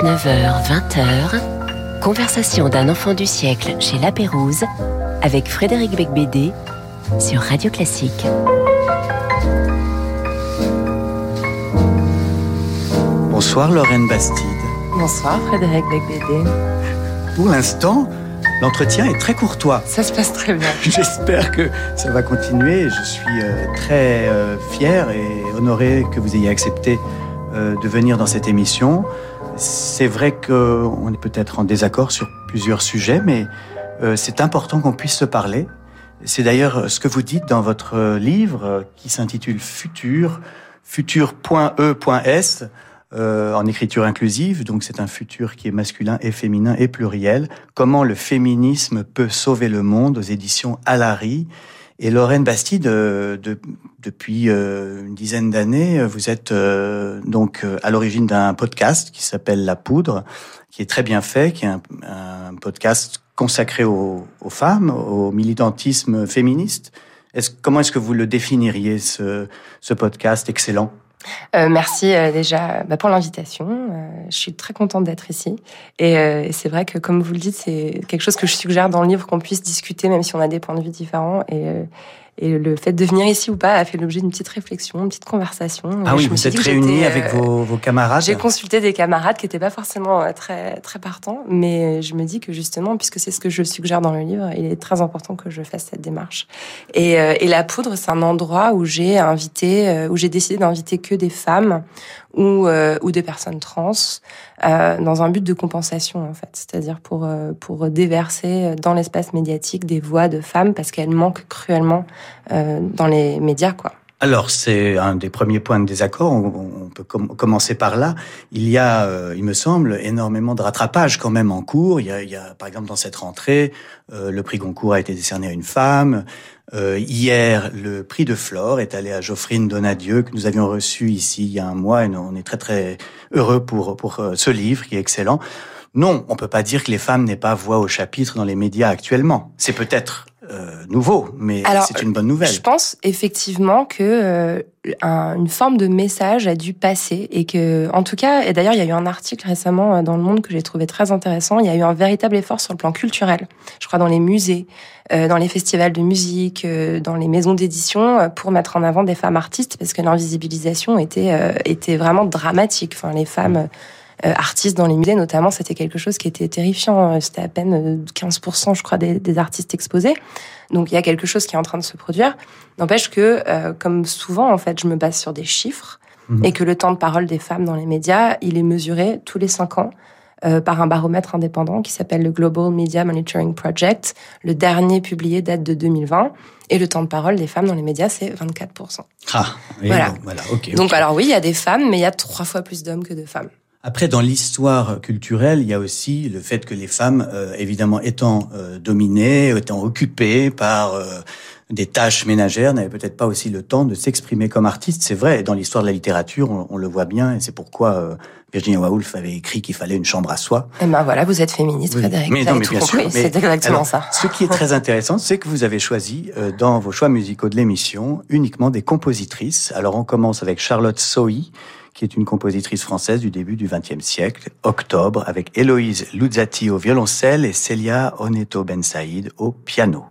19h, 20h, conversation d'un enfant du siècle chez La Pérouse avec Frédéric Becbédé sur Radio Classique. Bonsoir Lorraine Bastide. Bonsoir Frédéric Becbédé. Pour l'instant, l'entretien est très courtois. Ça se passe très bien. J'espère que ça va continuer. Je suis euh, très euh, fier et honoré que vous ayez accepté euh, de venir dans cette émission. C'est vrai qu'on est peut-être en désaccord sur plusieurs sujets, mais c'est important qu'on puisse se parler. C'est d'ailleurs ce que vous dites dans votre livre qui s'intitule Futur, futur.e.s. Euh, en écriture inclusive, donc c'est un futur qui est masculin et féminin et pluriel. Comment le féminisme peut sauver le monde aux éditions Alary. Et Lorraine Bastide, euh, de, depuis euh, une dizaine d'années, vous êtes donc à l'origine d'un podcast qui s'appelle La Poudre, qui est très bien fait, qui est un, un podcast consacré aux, aux, femmes, au militantisme féministe. Est comment est-ce que vous le définiriez, ce, ce podcast excellent? Euh, merci euh, déjà bah, pour l'invitation. Euh, je suis très contente d'être ici. Et, et c'est vrai que, comme vous le dites, c'est quelque chose que je suggère dans le livre qu'on puisse discuter, même si on a des points de vue différents. Et, et le fait de venir ici ou pas a fait l'objet d'une petite réflexion, une petite conversation. Ah oui, vous êtes réunis avec euh, vos, vos, camarades J'ai consulté des camarades qui n'étaient pas forcément euh, très, très partants, mais je me dis que justement, puisque c'est ce que je suggère dans le livre, il est très important que je fasse cette démarche. Et, euh, et la poudre, c'est un endroit où j'ai invité, où j'ai décidé d'inviter que des femmes ou, ou des personnes trans euh, dans un but de compensation en fait, c'est-à-dire pour pour déverser dans l'espace médiatique des voix de femmes parce qu'elles manquent cruellement euh, dans les médias, quoi. Alors, c'est un des premiers points de désaccord. On, peut commencer par là. Il y a, euh, il me semble, énormément de rattrapage quand même en cours. Il y a, il y a par exemple, dans cette rentrée, euh, le prix Goncourt a été décerné à une femme. hier, le prix de Flore est allé à Geoffrine Donadieu, que nous avions reçu ici il y a un mois. Et on est très, très heureux pour, pour ce livre qui est excellent. Non, on peut pas dire que les femmes n'aient pas voix au chapitre dans les médias actuellement. C'est peut-être euh, nouveau, mais c'est une bonne nouvelle. Je pense effectivement que euh, une forme de message a dû passer et que, en tout cas, et d'ailleurs il y a eu un article récemment euh, dans Le Monde que j'ai trouvé très intéressant. Il y a eu un véritable effort sur le plan culturel, je crois dans les musées, dans les festivals de musique, dans les maisons d'édition, pour mettre en avant des femmes artistes parce que l'invisibilisation était était vraiment dramatique. Enfin, les femmes euh, artistes dans les musées, notamment, c'était quelque chose qui était terrifiant. Euh, c'était à peine 15%, euh, je crois, des, artistes exposés. Donc il y a quelque chose qui est en train de se produire. N'empêche que, comme souvent, en fait, je me base sur des chiffres mhm. et que le temps de parole des femmes dans les médias, il est mesuré tous les cinq ans. par un baromètre indépendant qui s'appelle le Global Media Monitoring Project. Le dernier publié date de 2020. Et le temps de parole des femmes dans les médias, c'est 24%. Ah, voilà. voilà Donc, alors oui, il y a des femmes, mais il y a trois fois plus d'hommes que de femmes. Après, dans l'histoire culturelle, il y a aussi le fait que les femmes, euh, évidemment, étant euh, dominées, étant occupées par euh, des tâches ménagères, n'avaient peut-être pas aussi le temps de s'exprimer comme artistes. C'est vrai, dans l'histoire de la littérature, on, le voit bien, et c'est pourquoi Virginia Woolf avait écrit qu'il fallait une chambre à soi. Eh ben voilà, vous êtes féministe, Frédéric. Mais, non, mais bien sûr. C'est exactement ça. Ce qui est très intéressant, c'est que vous avez choisi dans vos choix musicaux de l'émission uniquement des compositrices. Alors on commence avec Charlotte Sohi qui est une compositrice française du début du XXe siècle, Octobre, avec Héloïse Luzzati au violoncelle et Celia Oneto Ben Saïd au piano.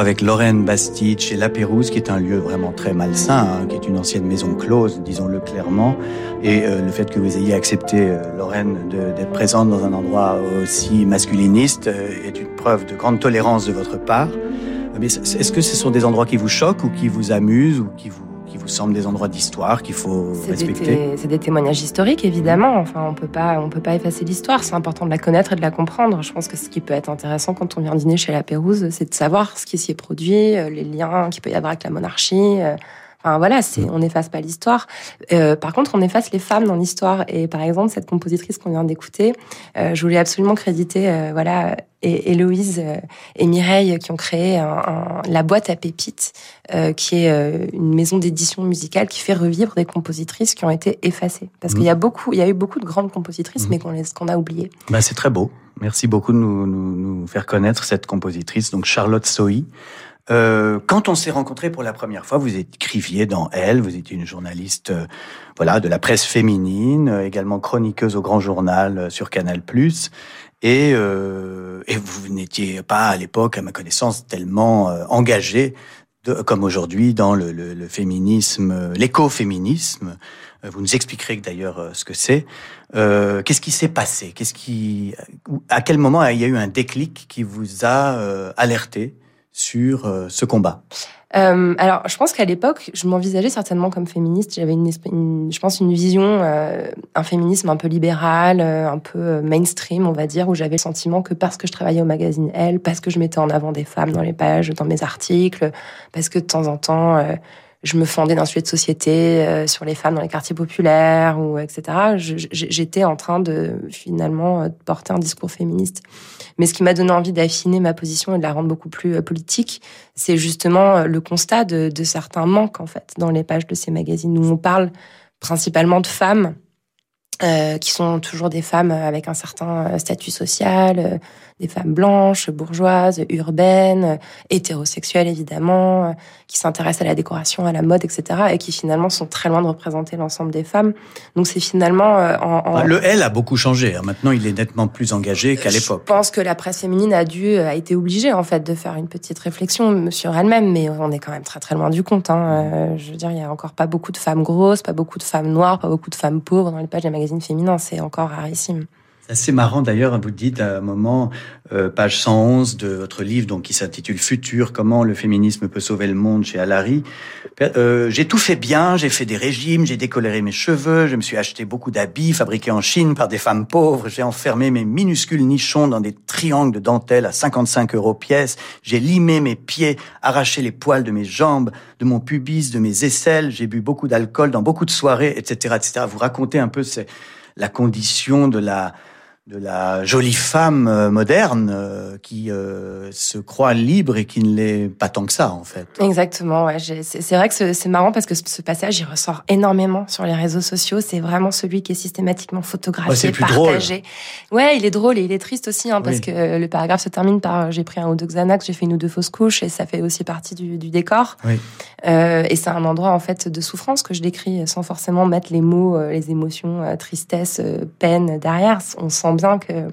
Avec Lorraine Bastide chez La Pérouse, qui est un lieu vraiment très malsain, hein, qui est une ancienne maison close, disons-le clairement. Et euh, le fait que vous ayez accepté, euh, Lorraine, d'être présente dans un endroit aussi masculiniste euh, est une preuve de grande tolérance de votre part. Mais est-ce que ce sont des endroits qui vous choquent ou qui vous amusent ou qui vous vous semblent des endroits d'histoire qu'il faut respecter C'est des témoignages historiques, évidemment. Enfin, on peut pas, on peut pas effacer l'histoire. C'est important de la connaître et de la comprendre. Je pense que ce qui peut être intéressant quand on vient dîner chez la Pérouse, c'est de savoir ce qui s'y est produit, euh, les liens qu'il peut y avoir avec la monarchie. Enfin voilà, c'est on n'efface pas l'histoire. Euh, par contre, on efface les femmes dans l'histoire. Et par exemple, cette compositrice qu'on vient d'écouter, euh, je voulais absolument créditer euh, voilà et Héloïse euh, et Mireille qui ont créé un, la boîte à pépites, euh, qui est euh, une maison d'édition musicale qui fait revivre des compositrices qui ont été effacées. Parce qu'il y a mmh. beaucoup, il y a eu beaucoup de grandes compositrices, mmh. mais qu'on qu'on a oubliées. Bah, c'est très beau. Merci beaucoup de nous, nous, nous, faire connaître cette compositrice, donc Charlotte Sohi. Euh, quand on s'est rencontrés pour la première fois, vous écriviez dans Elle, vous étiez une journaliste, voilà, de la presse féminine, également chroniqueuse au Grand Journal sur Canal+. Et, euh, et vous n'étiez pas à l'époque, à ma connaissance, tellement euh, engagé de, comme aujourd'hui dans le, féminisme, l'écoféminisme. Euh, vous nous expliquerez d'ailleurs euh, ce que c'est. Euh, Qu'est-ce qui s'est passé? Qu'est-ce qui, à quel moment il y a eu un déclic qui vous a alerté? Sur ce combat euh, alors, je pense qu'à l'époque, je m'envisageais certainement comme féministe. J'avais une, je pense, une vision, euh, un féminisme un peu libéral, euh, un peu euh, mainstream, on va dire, où j'avais le sentiment que parce que je travaillais au magazine Elle, parce que je mettais en avant des femmes dans les pages, dans mes articles, parce que de temps en temps, euh, je me fondais d'un sujet de société euh, sur les femmes dans les quartiers populaires ou etc. J'étais en train de finalement porter un discours féministe. Mais ce qui m'a donné envie d'affiner ma position et de la rendre beaucoup plus euh, politique, c'est justement euh, le constat de, de, certains manques en fait dans les pages de ces magazines où on parle principalement de femmes euh, qui sont toujours des femmes avec un certain euh, statut social, euh, des femmes blanches, bourgeoises, urbaines, hétérosexuelles évidemment, qui s'intéressent à la décoration, à la mode, etc. et qui finalement sont très loin de représenter l'ensemble des femmes. Donc c'est finalement... En, en... Le L a beaucoup changé. Hein. Maintenant, il est nettement plus engagé qu'à l'époque. Je pense que la presse féminine a dû, a été obligée en fait de faire une petite réflexion sur elle-même, mais on est quand même très très loin du compte. Hein. Je veux dire, il y a encore pas beaucoup de femmes grosses, pas beaucoup de femmes noires, pas beaucoup de femmes pauvres dans les pages des magazines féminin, c'est encore rarissime. Assez marrant d'ailleurs, vous dites à un moment, euh, page 111 de votre livre, donc qui s'intitule Futur, comment le féminisme peut sauver le monde chez Alary. Euh, j'ai tout fait bien, j'ai fait des régimes, j'ai décoloré mes cheveux, je me suis acheté beaucoup d'habits fabriqués en Chine par des femmes pauvres, j'ai enfermé mes minuscules nichons dans des triangles de dentelle à 55 euros pièce, j'ai limé mes pieds, arraché les poils de mes jambes, de mon pubis, de mes aisselles, j'ai bu beaucoup d'alcool dans beaucoup de soirées, etc., etc. Vous racontez un peu la condition de la de la jolie femme euh, moderne euh, qui euh, se croit libre et qui ne l'est pas tant que ça en fait. Exactement. Ouais. C'est vrai que c'est marrant parce que ce passage il ressort énormément sur les réseaux sociaux. C'est vraiment celui qui est systématiquement photographié, partagé. Drôle. Ouais, il est drôle et il est triste aussi hein, parce que le paragraphe se termine par j'ai pris un ou deux Xanax, j'ai fait une ou deux fausses couches et ça fait aussi partie du, du décor. Oui. Euh, et c'est un endroit en fait de souffrance que je décris sans forcément mettre les mots, les émotions, tristesse, peine derrière. On sent bien que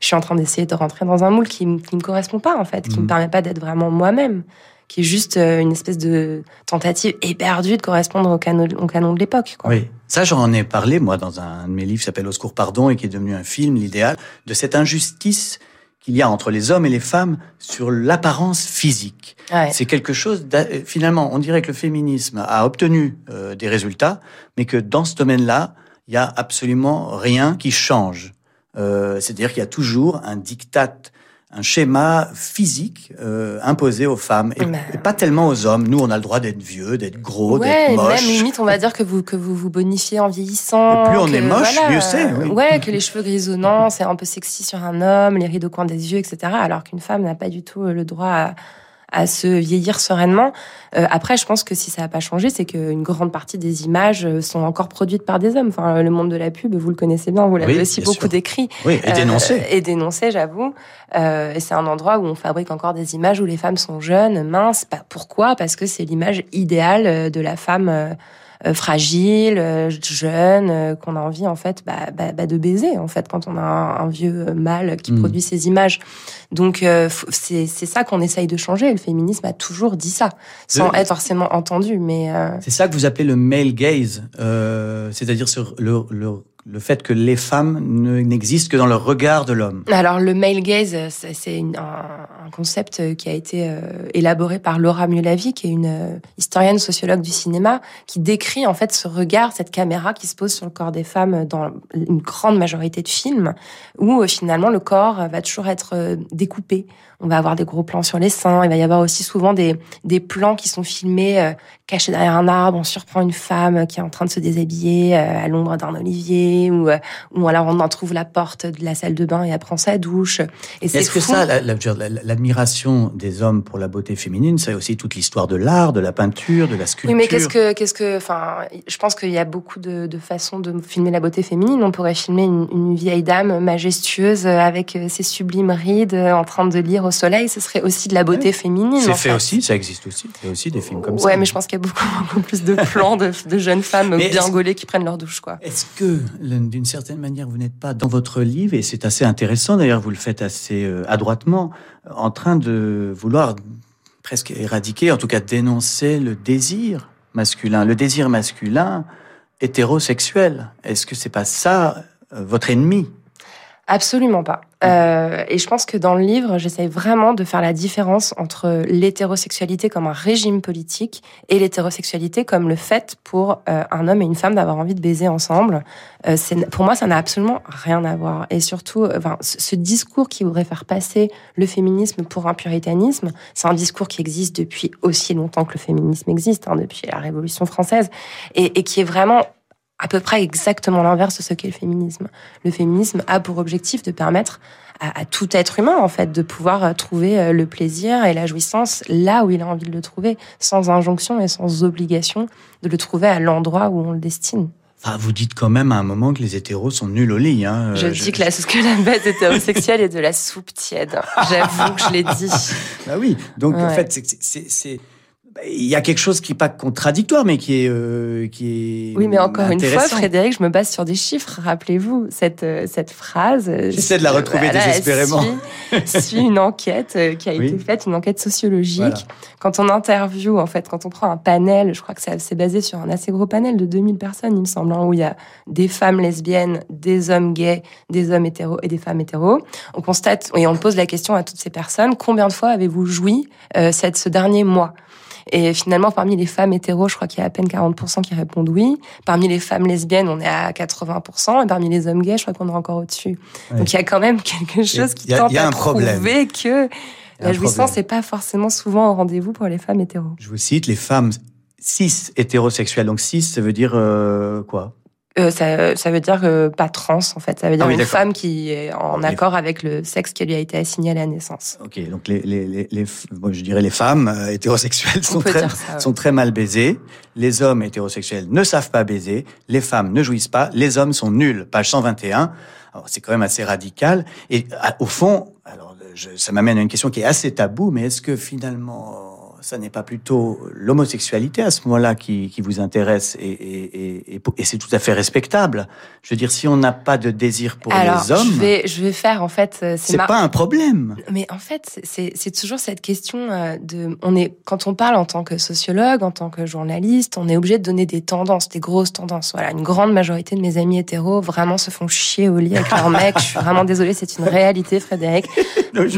je suis en train d'essayer de rentrer dans un moule qui ne me correspond pas, en fait, qui ne me mhm. permet pas d'être vraiment moi-même, qui est juste euh, une espèce de tentative éperdue de correspondre au canon, au canon de l'époque. Oui, ça j'en ai parlé, moi, dans un de mes livres qui s'appelle Au secours pardon et qui est devenu un film, l'idéal, de cette injustice qu'il y a entre les hommes et les femmes sur l'apparence physique. C'est quelque chose, finalement, on dirait que le féminisme a obtenu euh, des résultats, mais que dans ce domaine-là, il y a absolument rien qui change. Euh, c'est-à-dire qu'il y a toujours un diktat, un schéma physique euh, imposé aux femmes et, pas tellement aux hommes. Nous, on a le droit d'être vieux, d'être gros, d'être moche. Même limite, on va dire que vous que vous vous bonifiez en vieillissant. Et plus on est moche, mieux c'est. Ouais, que les cheveux grisonnants, c'est un peu sexy sur un homme, les rides au coin des yeux, etc. Alors qu'une femme n'a pas du tout le droit à à se vieillir sereinement. Euh, après, je pense que si ça n'a pas changé, c'est qu'une grande partie des images euh, sont encore produites par des hommes. Enfin, le monde de la pub, vous le connaissez bien, vous l'avez aussi beaucoup décrit. Oui, et dénoncé. Euh, et dénoncé, j'avoue. Euh, et c'est un endroit où on fabrique encore des images où les femmes sont jeunes, minces. Pourquoi? Parce que c'est l'image idéale de la femme euh, fragile, euh, jeune, euh, qu'on a envie en fait bah, bah, bah, de baiser en fait quand on a un, vieux mâle qui mm. produit ces images. Donc c'est ça qu'on essaye de changer. Le féminisme a toujours dit ça, sans être forcément entendu. Mais c'est ça que vous appelez le male gaze, c'est-à-dire sur le, le le fait que les femmes n'existent que dans le regard de l'homme. Alors le male gaze, c'est un, concept qui a été euh, élaboré par Laura Miolavi, qui est une euh, historienne sociologue du cinéma, qui décrit en fait ce regard, cette caméra qui se pose sur le corps des femmes dans une grande majorité de films, où euh, finalement le corps va toujours être découpé. On va avoir des gros plans sur les seins. Il va y avoir aussi souvent des, des plans qui sont filmés cachés derrière un arbre. On surprend une femme qui est en train de se déshabiller à l'ombre d'un olivier ou, euh, ou alors on en trouve la porte de la salle de bain et elle prend sa douche. Est-ce que ça, l'admiration des hommes pour la beauté féminine, c'est aussi toute l'histoire de l'art, de la peinture, de la sculpture Oui, mais qu'est-ce que, qu'est-ce que, enfin, je pense qu'il y a beaucoup de, de, façons de filmer la beauté féminine. On pourrait filmer une, une, vieille dame majestueuse avec ses sublimes rides en train de lire au soleil. Ce serait aussi de la beauté féminine. C'est fait, aussi, ça existe aussi. Il y a aussi des films comme ça. Ouais, mais je pense qu'il y a beaucoup, beaucoup plus de plans de, de jeunes femmes bien gaulées qui prennent leur douche, quoi. Est-ce que d'une certaine manière, vous n'êtes pas dans votre livre, et c'est assez intéressant, d'ailleurs, vous le faites assez euh, adroitement, en train de vouloir presque éradiquer, en tout cas dénoncer le désir masculin, le désir masculin hétérosexuel. Est-ce que c'est pas ça euh, votre ennemi? Absolument pas. Euh, et je pense que dans le livre, j'essaie vraiment de faire la différence entre l'hétérosexualité comme un régime politique et l'hétérosexualité comme le fait pour euh, un homme et une femme d'avoir envie de baiser ensemble. Euh, pour moi, ça n'a absolument rien à voir. Et surtout, enfin, ce discours qui voudrait faire passer le féminisme pour un puritanisme, c'est un discours qui existe depuis aussi longtemps que le féminisme existe, hein, depuis la Révolution française, et, et qui est vraiment à peu près exactement l'inverse de ce qu'est le féminisme. Le féminisme a pour objectif de permettre à, tout être humain, en fait, de pouvoir euh, trouver euh, le plaisir et la jouissance là où il a envie de le trouver, sans injonction et sans obligation de le trouver à l'endroit où on le destine. Enfin, vous dites quand même à un moment que les hétéros sont nuls au lit. Hein. Je, dis que la, que la bête hétérosexuelle est de la soupe tiède. J'avoue que je l'ai dit. Bah oui, donc en fait, c'est il y a quelque chose qui n'est pas contradictoire, mais qui est, euh, qui est. Oui, mais encore une fois, Frédéric, je me base sur des chiffres. Rappelez-vous cette euh, cette phrase. Euh, J'essaie de la retrouver désespérément. Suit, suit, une enquête qui a été faite, une enquête sociologique. Quand on interview, en fait, quand on prend un panel, je crois que c'est basé sur un assez gros panel de 2000 personnes, il me semble, hein, où il y a des femmes lesbiennes, des hommes gays, des hommes hétéros et des femmes hétéros. On constate et on pose la question à toutes ces personnes combien de fois avez-vous joui cette, ce dernier mois? Et finalement, parmi les femmes hétéros, je crois qu'il y a à peine 40% qui répondent oui. Parmi les femmes lesbiennes, on est à 80%. Et parmi les hommes gays, je crois qu'on est encore au-dessus. Donc il y a quand même quelque chose qui tente à prouver que la jouissance n'est pas forcément souvent au rendez-vous pour les femmes hétéros. Je vous cite, les femmes cis hétérosexuelles. Donc cis, ça veut dire euh, quoi? Euh, ça, ça veut dire que pas trans en fait. Ça veut dire ah une femme qui est en accord avec le sexe qui lui a été assigné à la naissance. Ok, donc les, les, les, les je dirais les femmes euh, hétérosexuelles sont très, sont très mal baisées. Les hommes hétérosexuels ne savent pas baiser. Les femmes ne jouissent pas. Les hommes sont nuls. Page 121. C'est quand même assez radical. Et au fond, alors je, ça m'amène à une question qui est assez taboue, mais est-ce que finalement ça n'est pas plutôt l'homosexualité à ce moment-là qui, qui, vous intéresse et, et, et, et c'est tout à fait respectable. Je veux dire, si on n'a pas de désir pour les hommes, je vais, je vais faire en fait. Euh, c'est pas un problème. Mais en fait, c'est toujours cette question euh, de, on est quand on parle en tant que sociologue, en tant que journaliste, on est obligé de donner des tendances, des grosses tendances. Voilà, une grande majorité de mes amis hétéros vraiment se font chier au lit avec leur mec. Je suis vraiment désolée, c'est une réalité, Frédéric.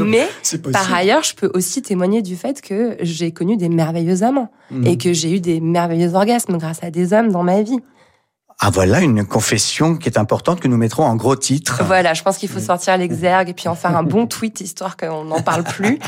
Mais par ailleurs, je peux aussi témoigner du fait que j'ai connu des merveilleux amants mmh. et que j'ai eu des merveilleux orgasmes grâce à des hommes dans ma vie. Ah voilà une confession qui est importante que nous mettrons en gros titre. Voilà, je pense qu'il faut sortir l'exergue et puis en faire un bon tweet histoire qu'on n'en parle plus.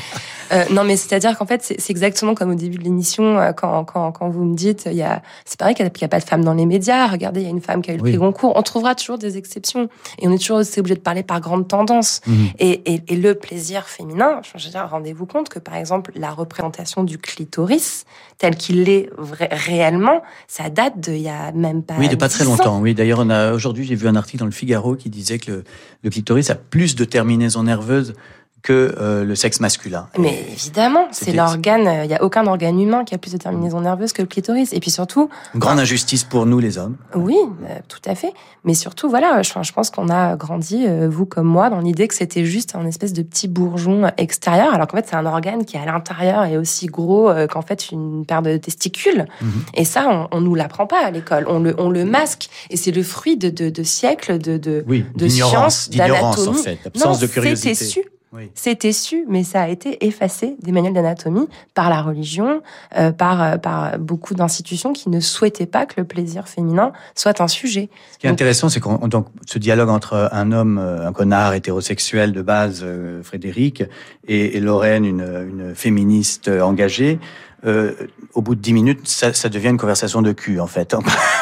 Euh, non mais c'est-à-dire qu'en fait c'est exactement comme au début de l'émission euh, quand, quand, quand vous me dites il y a c'est pareil qu'il n'y a, pas de femme dans les médias. Regardez il y a une femme qui a eu le prix Goncourt. On trouvera toujours des exceptions et on est toujours aussi obligé de parler par grande tendance. Mhm. Et, et, et, le plaisir féminin, je veux dire rendez-vous compte que par exemple la représentation du clitoris tel qu'il est réellement, ça date de il y a même pas oui de pas très longtemps. Oui, d'ailleurs, on a aujourd'hui, j'ai vu un article dans le Figaro qui disait que le, le clitoris a plus de terminaisons nerveuses que euh, le sexe masculin. Mais évidemment, c'est l'organe. Il n'y a aucun organe humain qui a plus de terminaisons nerveuses que le clitoris. Et puis surtout, une grande injustice pour nous les hommes. Oui, euh, tout à fait. Mais surtout, voilà, je, je pense qu'on a grandi, euh, vous comme moi, dans l'idée que c'était juste un espèce de petit bourgeon extérieur, alors qu'en fait c'est un organe qui à l'intérieur est aussi gros qu'en fait une paire de testicules. Mhm. Et ça, on, on nous l'apprend pas à l'école. On le, on le masque. Et c'est le fruit de, de, de siècles de, de, oui, de sciences, d'anatomie. En fait, absence de curiosité. C'était su. C'était su, mais ça a été effacé des manuels d'anatomie par la religion, euh, par, euh, par beaucoup d'institutions qui ne souhaitaient pas que le plaisir féminin soit un sujet. Ce qui est intéressant, c'est qu'on donc ce dialogue entre un homme, euh, un connard hétérosexuel de base, Frédéric, et, et Lorraine, une, une féministe engagée, euh, au bout de dix minutes, ça, ça, devient une conversation de cul, en fait.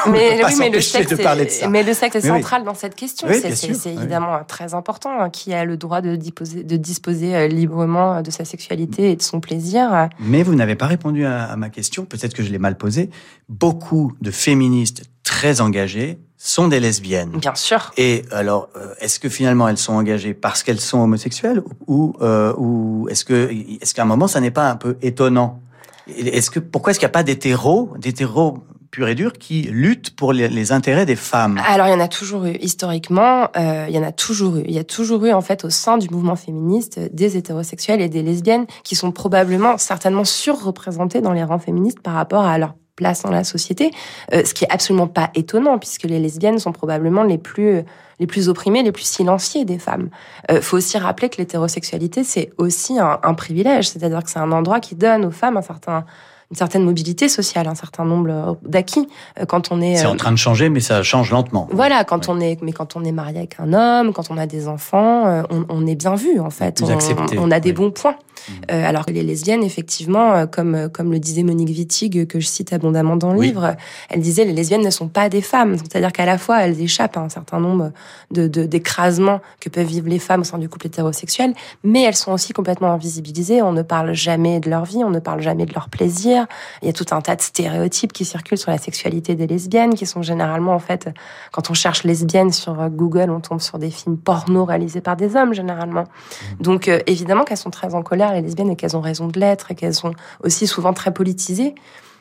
mais, oui, mais, le sexe est, mais le sexe est central dans cette question. c'est évidemment très important. Hein, qui a le droit de disposer, de disposer euh, librement de sa sexualité et de son plaisir Mais vous n'avez pas répondu à, à ma question. Peut-être que je l'ai mal posée. Beaucoup de féministes très engagées sont des lesbiennes. Bien sûr. Et alors, euh, est-ce que finalement elles sont engagées parce qu'elles sont homosexuelles ou, euh, ou est-ce que est-ce qu'à un moment ça n'est pas un peu étonnant est-ce que pourquoi est-ce qu'il n'y a pas d'hétéros, d'hétéros purs et durs qui luttent pour les, intérêts des femmes Alors il y en a toujours eu historiquement, euh, il y en a toujours eu. Il y a toujours eu en fait au sein du mouvement féministe des hétérosexuels et des lesbiennes qui sont probablement certainement surreprésentés dans les rangs féministes par rapport à leur place dans la société, euh, ce qui est absolument pas étonnant puisque les lesbiennes sont probablement les plus les plus opprimées, les plus silenciées des femmes. Euh, faut aussi rappeler que l'hétérosexualité c'est aussi un privilège, c'est-à-dire que c'est un endroit qui donne aux femmes un certain une certaine mobilité sociale, un certain nombre d'acquis euh, quand on est. C'est en euh, train de changer, mais ça change lentement. Voilà, quand on est, mais quand on est marié avec un homme, quand on a des enfants, euh, on, on est bien vu en fait. On, on, a des bons points. Mmh. Euh, alors que les lesbiennes, effectivement, comme comme le disait Monique Wittig, que je cite abondamment dans le livre, elle disait les lesbiennes ne sont pas des femmes. C'est-à-dire qu'à la fois elles échappent à un certain nombre de d'écrasements que peuvent vivre les femmes au sein du couple hétérosexuel, mais elles sont aussi complètement invisibilisées. On ne parle jamais de leur vie, on ne parle jamais de leur plaisir il y a tout un tas de stéréotypes qui circulent sur la sexualité des lesbiennes, qui sont généralement, en fait, quand on cherche lesbiennes sur euh, Google, on tombe sur des films porno réalisés par des hommes, généralement. Mmh. Donc, euh, évidemment qu'elles sont très en colère, les lesbiennes, et qu'elles ont raison de l'être, et qu'elles sont aussi souvent très politisées.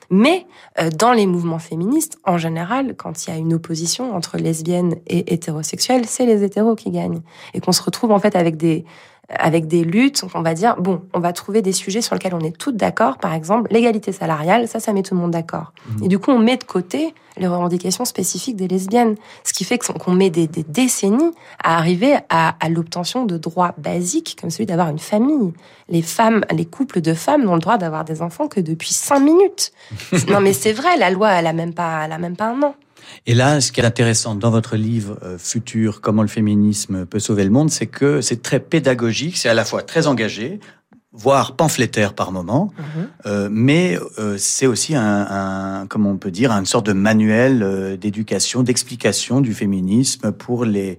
Mais euh, dans les mouvements féministes, en général, quand il y a une opposition entre lesbiennes et hétérosexuelles, c'est les hétéros qui gagnent. Et qu'on se retrouve en fait avec des, avec des luttes, on va dire, bon, on va trouver des sujets sur lesquels on est toutes d'accord, par exemple, l'égalité salariale, ça, ça met tout le monde d'accord. Mmh. Et du coup, on met de côté les revendications spécifiques des lesbiennes, ce qui fait qu'on met des, des, décennies à arriver à, à l'obtention de droits basiques, comme celui d'avoir une famille. Les femmes, les couples de femmes n'ont le droit d'avoir des enfants que depuis cinq minutes. non, mais c'est vrai, la loi, elle a même pas, elle a même pas un an. Et là, ce qui est intéressant dans votre livre euh, futur, Comment le féminisme peut sauver le monde, c'est que c'est très pédagogique, c'est à la fois très engagé. voire pamphlétaire par moment, Mhm. euh, mais euh, c'est aussi un, un, comment on peut dire, une sorte de manuel euh, d'éducation, d'explication du féminisme pour les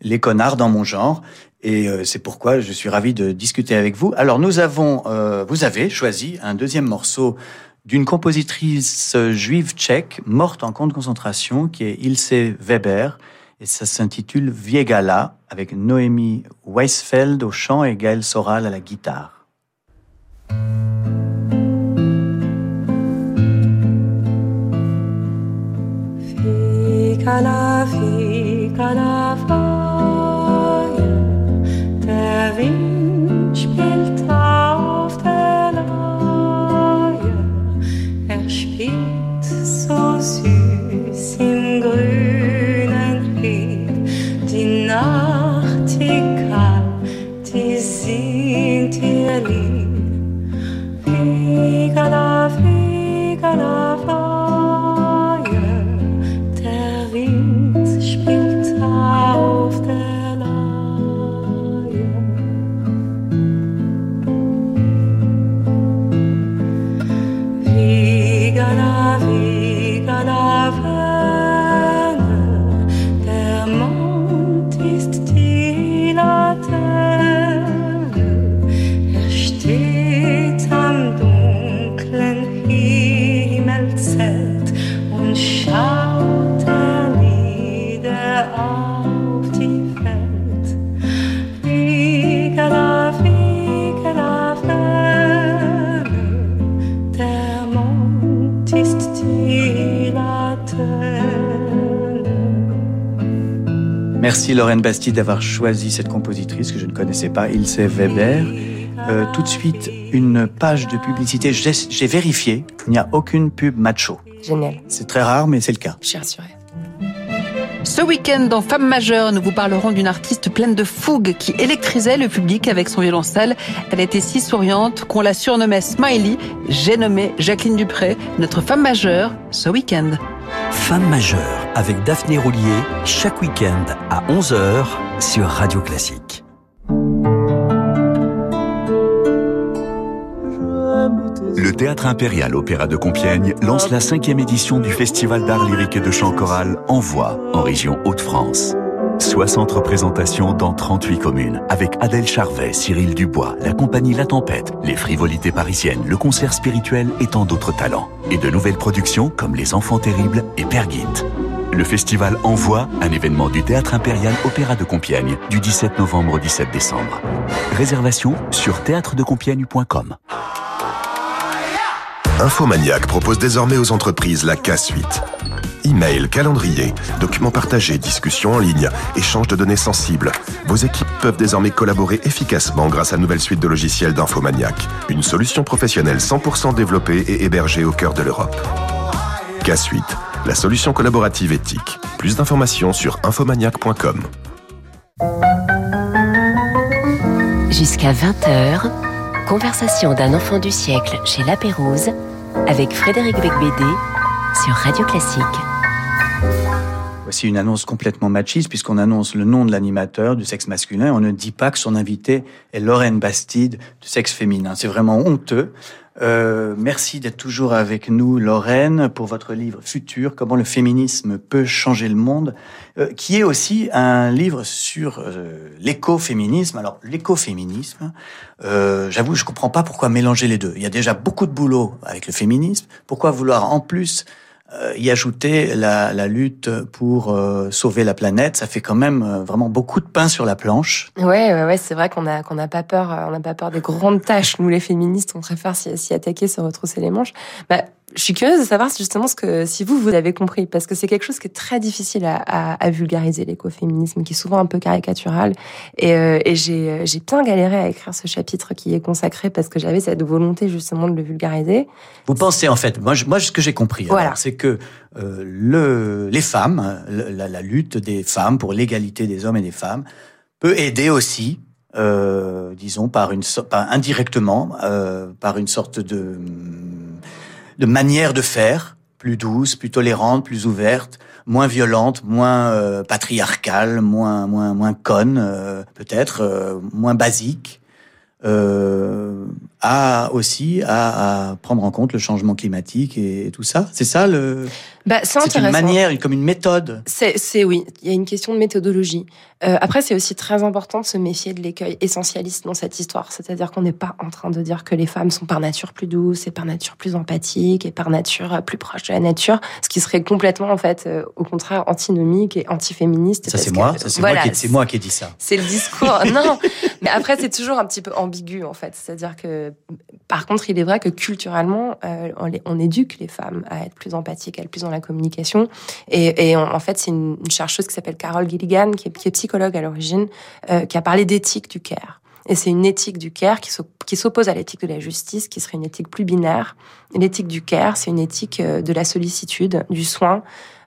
les connards dans mon genre. Et euh, c'est pourquoi je suis ravi de discuter avec vous. Alors nous avons, euh, vous avez choisi un deuxième morceau d'une compositrice juive tchèque morte en camp de concentration, qui est Ilse Weber, et ça s'intitule Viegala, avec Noémie Weisfeld au chant et Gaël Soral à la guitare. you. Merci Lorraine Bastide d'avoir choisi cette compositrice que je ne connaissais pas, Ilse Weber. Euh, tout de suite, une page de publicité. J'ai vérifié, il n'y a aucune pub macho. Génial. C'est très rare, mais c'est le cas. Je suis rassurée. Ce week-end, dans Femmes majeures, nous vous parlerons d'une artiste pleine de fougue qui électrisait le public avec son violoncelle. Elle était si souriante qu'on la surnommait Smiley. J'ai nommé Jacqueline Dupré, notre femme majeure, ce week-end. Femme majeure avec Daphné Roulier chaque week-end à 11h sur Radio Classique. Le Théâtre Impérial Opéra de Compiègne lance la cinquième édition du Festival d'art lyrique et de chant choral Envoi en région Hauts-de-France. 60 représentations dans 38 communes, avec Adèle Charvet, Cyril Dubois, la compagnie La Tempête, les frivolités parisiennes, le concert spirituel et tant d'autres talents. Et de nouvelles productions comme Les Enfants Terribles et Père Guinte. Le festival Envoi, un événement du Théâtre Impérial Opéra de Compiègne, du 17 novembre au 17 décembre. Réservation sur théâtredecompiègne.com. Infomaniac propose désormais aux entreprises la K-Suite. Email, calendrier, documents partagés, discussions en ligne, échange de données sensibles. Vos équipes peuvent désormais collaborer efficacement grâce à la nouvelle suite de logiciels d'Infomaniac. Une solution professionnelle 100% développée et hébergée au cœur de l'Europe. K-Suite, la solution collaborative éthique. Plus d'informations sur infomaniac.com. Jusqu'à 20h, conversation d'un enfant du siècle chez La Pérouse avec Frédéric Becbédé sur Radio Classique. Voici une annonce complètement machiste puisqu'on annonce le nom de l'animateur du sexe masculin et on ne dit pas que son invité est Lorraine Bastide du sexe féminin. C'est vraiment honteux. Euh, merci d'être toujours avec nous, Lorraine, pour votre livre Futur, comment le féminisme peut changer le monde, euh, qui est aussi un livre sur euh, l'écoféminisme. Alors, l'écoféminisme, euh, j'avoue, je comprends pas pourquoi mélanger les deux. Il y a déjà beaucoup de boulot avec le féminisme. Pourquoi vouloir en plus y ajouter la, la lutte pour euh, sauver la planète Ça fait quand même euh, vraiment beaucoup de pain sur la planche. Ouais, ouais, ouais c'est vrai qu'on a qu'on n'a pas peur, euh, on n'a pas peur des grandes tâches. Nous, les féministes, on préfère s'y, s'y attaquer, se retrousser les manches. Bah, je suis curieuse de savoir justement ce que si vous vous avez compris, parce que c'est quelque chose qui est très difficile à, à, à vulgariser l'écoféminisme, qui est souvent un peu caricatural. Et, euh, et j'ai euh, j'ai bien galéré à écrire ce chapitre qui est consacré parce que j'avais cette volonté justement de le vulgariser. Vous pensez en fait, moi, moi ce que j'ai compris, Voilà. c'est que euh, le, les femmes, le- la, la lutte des femmes pour l'égalité des hommes et des femmes peut aider aussi, euh, disons par une par, indirectement, euh, par une sorte de de manière de faire plus douce, plus tolérante, plus ouverte, moins violente, moins euh, patriarcale, moins moins moins conne, euh, peut-être euh, moins basique. À aussi à, à prendre en compte le changement climatique et, tout ça. C'est ça le. Bah, c'est une manière, comme une méthode. C'est, oui, il y a une question de méthodologie. Euh, après, c'est aussi très important de se méfier de l'écueil essentialiste dans cette histoire. C'est-à-dire qu'on n'est pas en train de dire que les femmes sont par nature plus douces et par nature plus empathiques et par nature euh, plus proches de la nature, ce qui serait complètement, en fait, euh, au contraire, antinomique et antiféministe. Ça c'est moi, c'est voilà, moi, moi qui ai dit ça. c'est le discours. non, mais après c'est toujours un petit peu ambigu en fait. C'est-à-dire que, par contre, il est vrai que culturellement, euh, on, éduque les femmes à être plus empathiques, à être plus dans la communication. Et, en, fait, c'est une, chercheuse qui s'appelle Carol Gilligan, qui est, psychologue à l'origine, euh, qui a parlé d'éthique du care. Et c'est une éthique du care qui s'op- qui s'oppose à l'éthique de la justice, qui serait une éthique plus binaire. L'éthique du care, c'est une éthique euh, de la sollicitude, du soin,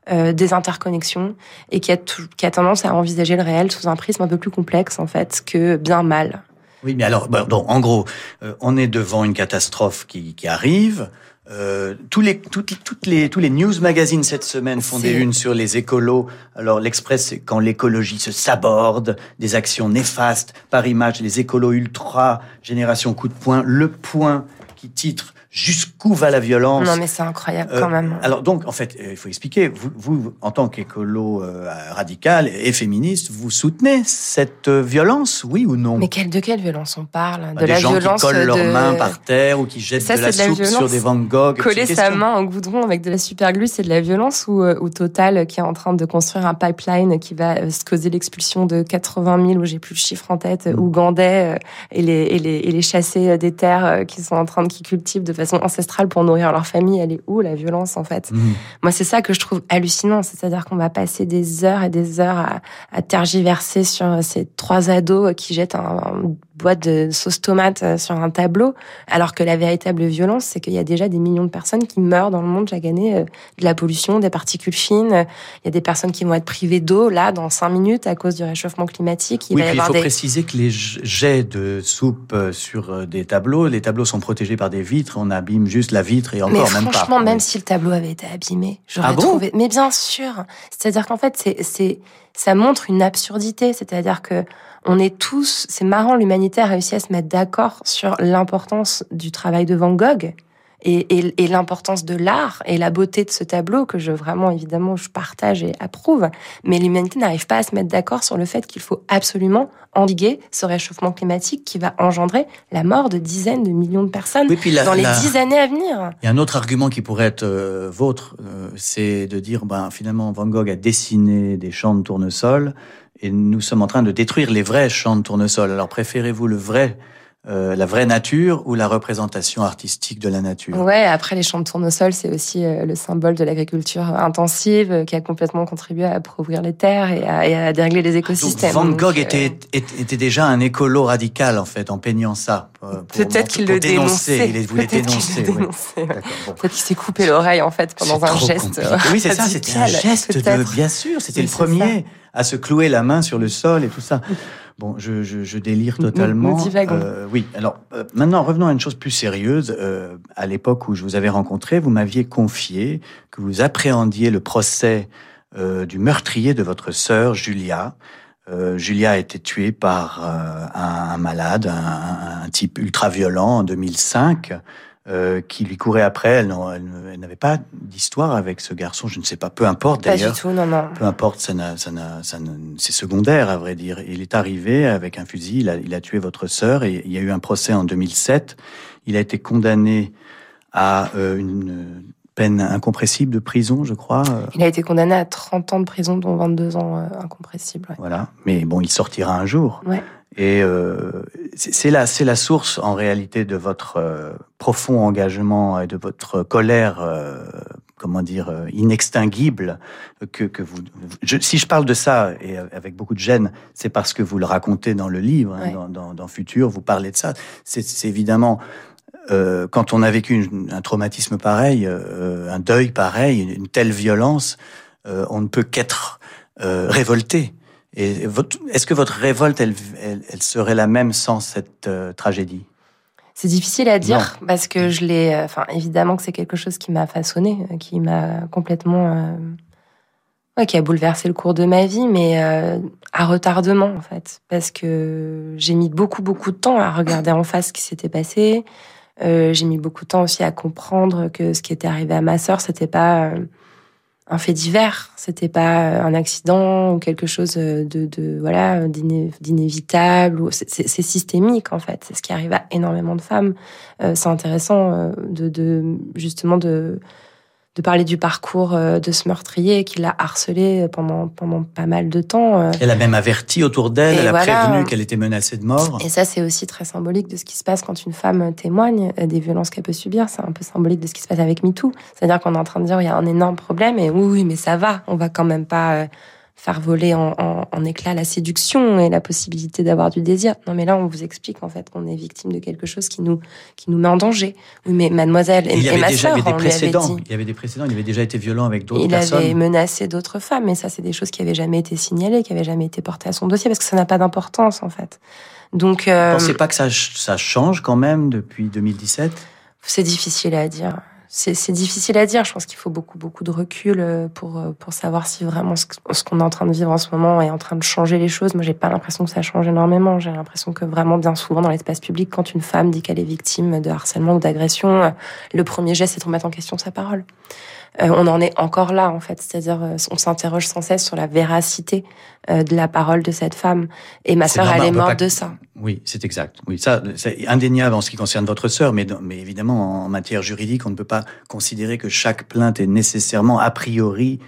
des interconnexions, et qui a, qui a tendance à envisager le réel sous un prisme un peu plus complexe, en fait, que bien mal. Oui, mais alors, bon, donc, en gros, euh, on est devant une catastrophe qui, qui arrive. Euh, tous les, toutes, toutes les, tous les news magazines cette semaine font des unes sur les écolos. Alors, l'Express, c'est quand l'écologie se saborde, des actions néfastes par image, les écolos ultra, génération coup de poing, le point qui titre Jusqu'où va la violence Non, mais c'est incroyable Euh, quand même. Alors donc, en fait, euh, il faut expliquer. Vous, vous en tant qu'écolo euh, radical et féministe, vous soutenez cette euh, violence, oui ou non? Mais quelle, de quelle violence on parle? Bah, De Des la gens violence qui collent leurs de... mains par terre ou qui jettent Ça, de la c'est de la soupe violence. sur des Van Gogh. Coller sa main au goudron avec de la superglue, c'est de la violence ou, euh, ou Total qui est en train de construire un pipeline qui va euh, se causer l'expulsion de 80 000, ou j'ai plus le chiffre en tête, Mm. Ougandais euh, et les, et les, et les chassés euh, des terres euh, qui sont en train de, qui cultivent de façon ancestrale pour nourrir leur famille. Elle est où la violence en fait Mhm. Moi, c'est ça que je trouve hallucinant. C'est-à-dire qu'on va passer des heures et des heures à, à tergiverser sur ces trois ados qui jettent un, boîte de sauce tomate euh, sur un tableau, alors que la véritable violence, c'est qu'il y a déjà des millions de personnes qui meurent dans le monde chaque année euh, de la pollution, des particules fines. Il y a des personnes qui vont être privées d'eau, là, dans cinq minutes, à cause du réchauffement climatique. Il oui, va y puis il faut des... préciser que les jets de soupe euh, sur euh, des tableaux, les tableaux sont protégés par des vitres, on abîme juste la vitre et Mais encore même pas. franchement, même si le tableau avait été abîmé, j'aurais Ah bon? trouvé. Mais bien sûr. C'est-à-dire qu'en fait, c'est, c'est, ça montre une absurdité. C'est-à-dire que on est tous. C'est marrant, l'humanité a réussi à se mettre d'accord sur l'importance du travail de Van Gogh. Et, et, et l'importance de l'art et la beauté de ce tableau que je vraiment évidemment je partage et approuve, mais l'humanité n'arrive pas à se mettre d'accord sur le fait qu'il faut absolument endiguer ce réchauffement climatique qui va engendrer la mort de dizaines de millions de personnes Oui, puis la- dans les la- dix années à venir. Il y a un autre argument qui pourrait être euh, vôtre, euh, c'est de dire, ben, finalement, Van Gogh a dessiné des champs de tournesol et nous sommes en train de détruire les vrais champs de tournesol. Alors préférez-vous le vrai, euh, la vraie nature ou la représentation artistique de la nature? Ouais, après les champs de tournesol, c'est aussi euh, le symbole de l'agriculture intensive euh, qui a complètement contribué à appauvrir les terres et à, et à dérégler les Donc, écosystèmes. Van Gogh euh, était, était, était déjà un écolo radical, en fait, en peignant ça. Euh, Peut-être qu'il le dénonçait. Il voulait Peut-être qu'il dénoncer. oui. ouais. Bon. Peut-être qu'il s'est coupé l'oreille en fait pendant un geste. euh, Oui, c'est ça, c'était un geste de, bien sûr, c'était Oui, le premier à se clouer la main sur le sol et tout ça. Bon, je, je, je délire totalement. nous. Euh, oui, alors euh, maintenant revenons à une chose plus sérieuse. Euh, à l'époque où je vous avais rencontré, vous m'aviez confié que vous appréhendiez le procès euh, du meurtrier de votre sœur Julia. Euh, Julia a été tuée par euh, un, un malade, un, un type ultra violent en 2005 euh, qui lui courait après. Elle, n'avait pas d'histoire avec ce garçon, je ne sais pas, peu importe Pas du d'ailleurs. tout, non, non. Peu importe, ça ça ça c'est secondaire à vrai dire. Il est arrivé avec un fusil, il a, il a tué votre sœur et il y a eu un procès en 2007. Il a été condamné à euh, une peine incompressible de prison, je crois. euh, Il a été condamné à 30 ans de prison, dont 22 ans euh, incompressibles. ouais. Voilà. Mais bon, il sortira un jour. Ouais. Et euh, c'est la, c'est la source en réalité de votre euh, profond engagement et de votre colère, euh, comment dire, euh, inextinguible que, que vous. Je, si je parle de ça et avec beaucoup de gêne, c'est parce que vous le racontez dans le livre, hein, dans, dans, dans Futur, vous parlez de ça. C'est c'est évidemment. Euh, quand on a vécu une- un traumatisme pareil, euh, un deuil pareil, une, une telle violence, euh, on ne peut qu'être révolté. Et est-ce que votre révolte, elle, elle, elle serait la même sans cette tragédie? C'est difficile à dire parce que je l'ai. Enfin, évidemment que c'est quelque chose qui m'a façonné, qui m'a complètement. Ouais, qui a bouleversé le cours de ma vie, mais euh, à retardement en fait, parce que j'ai mis beaucoup beaucoup de temps à regarder en face ce qui s'était passé. Euh, j'ai mis beaucoup de temps aussi à comprendre que ce qui était arrivé à ma sœur, c'était pas euh, un fait divers, c'était pas euh, un accident ou quelque chose de, de voilà d'iné- d'inévitable. C'est systémique en fait. C'est ce qui arrive à énormément de femmes. Euh, c'est intéressant de, de justement de de parler du parcours euh, de ce meurtrier qui l'a harcelé pendant pendant pas mal de temps. euh. Elle a même averti autour d'elle, elle a voilà. prévenu qu'elle était menacée de mort. Et ça, c'est aussi très symbolique de ce qui se passe quand une femme témoigne euh, des violences qu'elle peut subir. C'est un peu symbolique de ce qui se passe avec MeToo. C'est-à-dire qu'on est en train de dire il y a un énorme problème et oui, oui, mais ça va. On va quand même pas euh, faire voler en, en, en éclats la séduction et la possibilité d'avoir du désir. Non, mais là, on vous explique en fait qu'on est victime de quelque chose qui nous qui nous met en danger. Oui, mais mademoiselle et, il y et avait ma déjà il y avait des avait précédents. dit. Il y avait des précédents. Il avait déjà été violent avec d'autres Il personnes. avait menacé d'autres femmes, mais ça, c'est des choses qui avaient jamais été signalées, qui avaient jamais été portées à son dossier, parce que ça n'a pas d'importance, en fait. Donc, Vous euh, pensez pas que ça, ça change quand même depuis 2017 c'est difficile à dire. C'est difficile à dire. Je pense qu'il faut beaucoup, beaucoup de recul euh, pour, euh, pour savoir si vraiment ce, ce qu'on est en train de vivre en ce moment est en train de changer les choses. Moi, j'ai pas l'impression que ça change énormément. J'ai l'impression que vraiment, bien souvent, dans l'espace public, quand une femme dit qu'elle est victime de harcèlement ou d'agression, euh, le premier geste, c'est de remettre en question sa parole. Euh, on en est encore là, en fait. C'est-à-dire, on s'interroge sans cesse sur la véracité de la parole de cette femme. Et ma sœur, elle est morte pas- de ça. Oui, c'est exact. Oui, ça, c'est indéniable en ce qui concerne votre sœur, mais, mais évidemment, en matière juridique, on ne peut pas considérer que chaque plainte est nécessairement a priori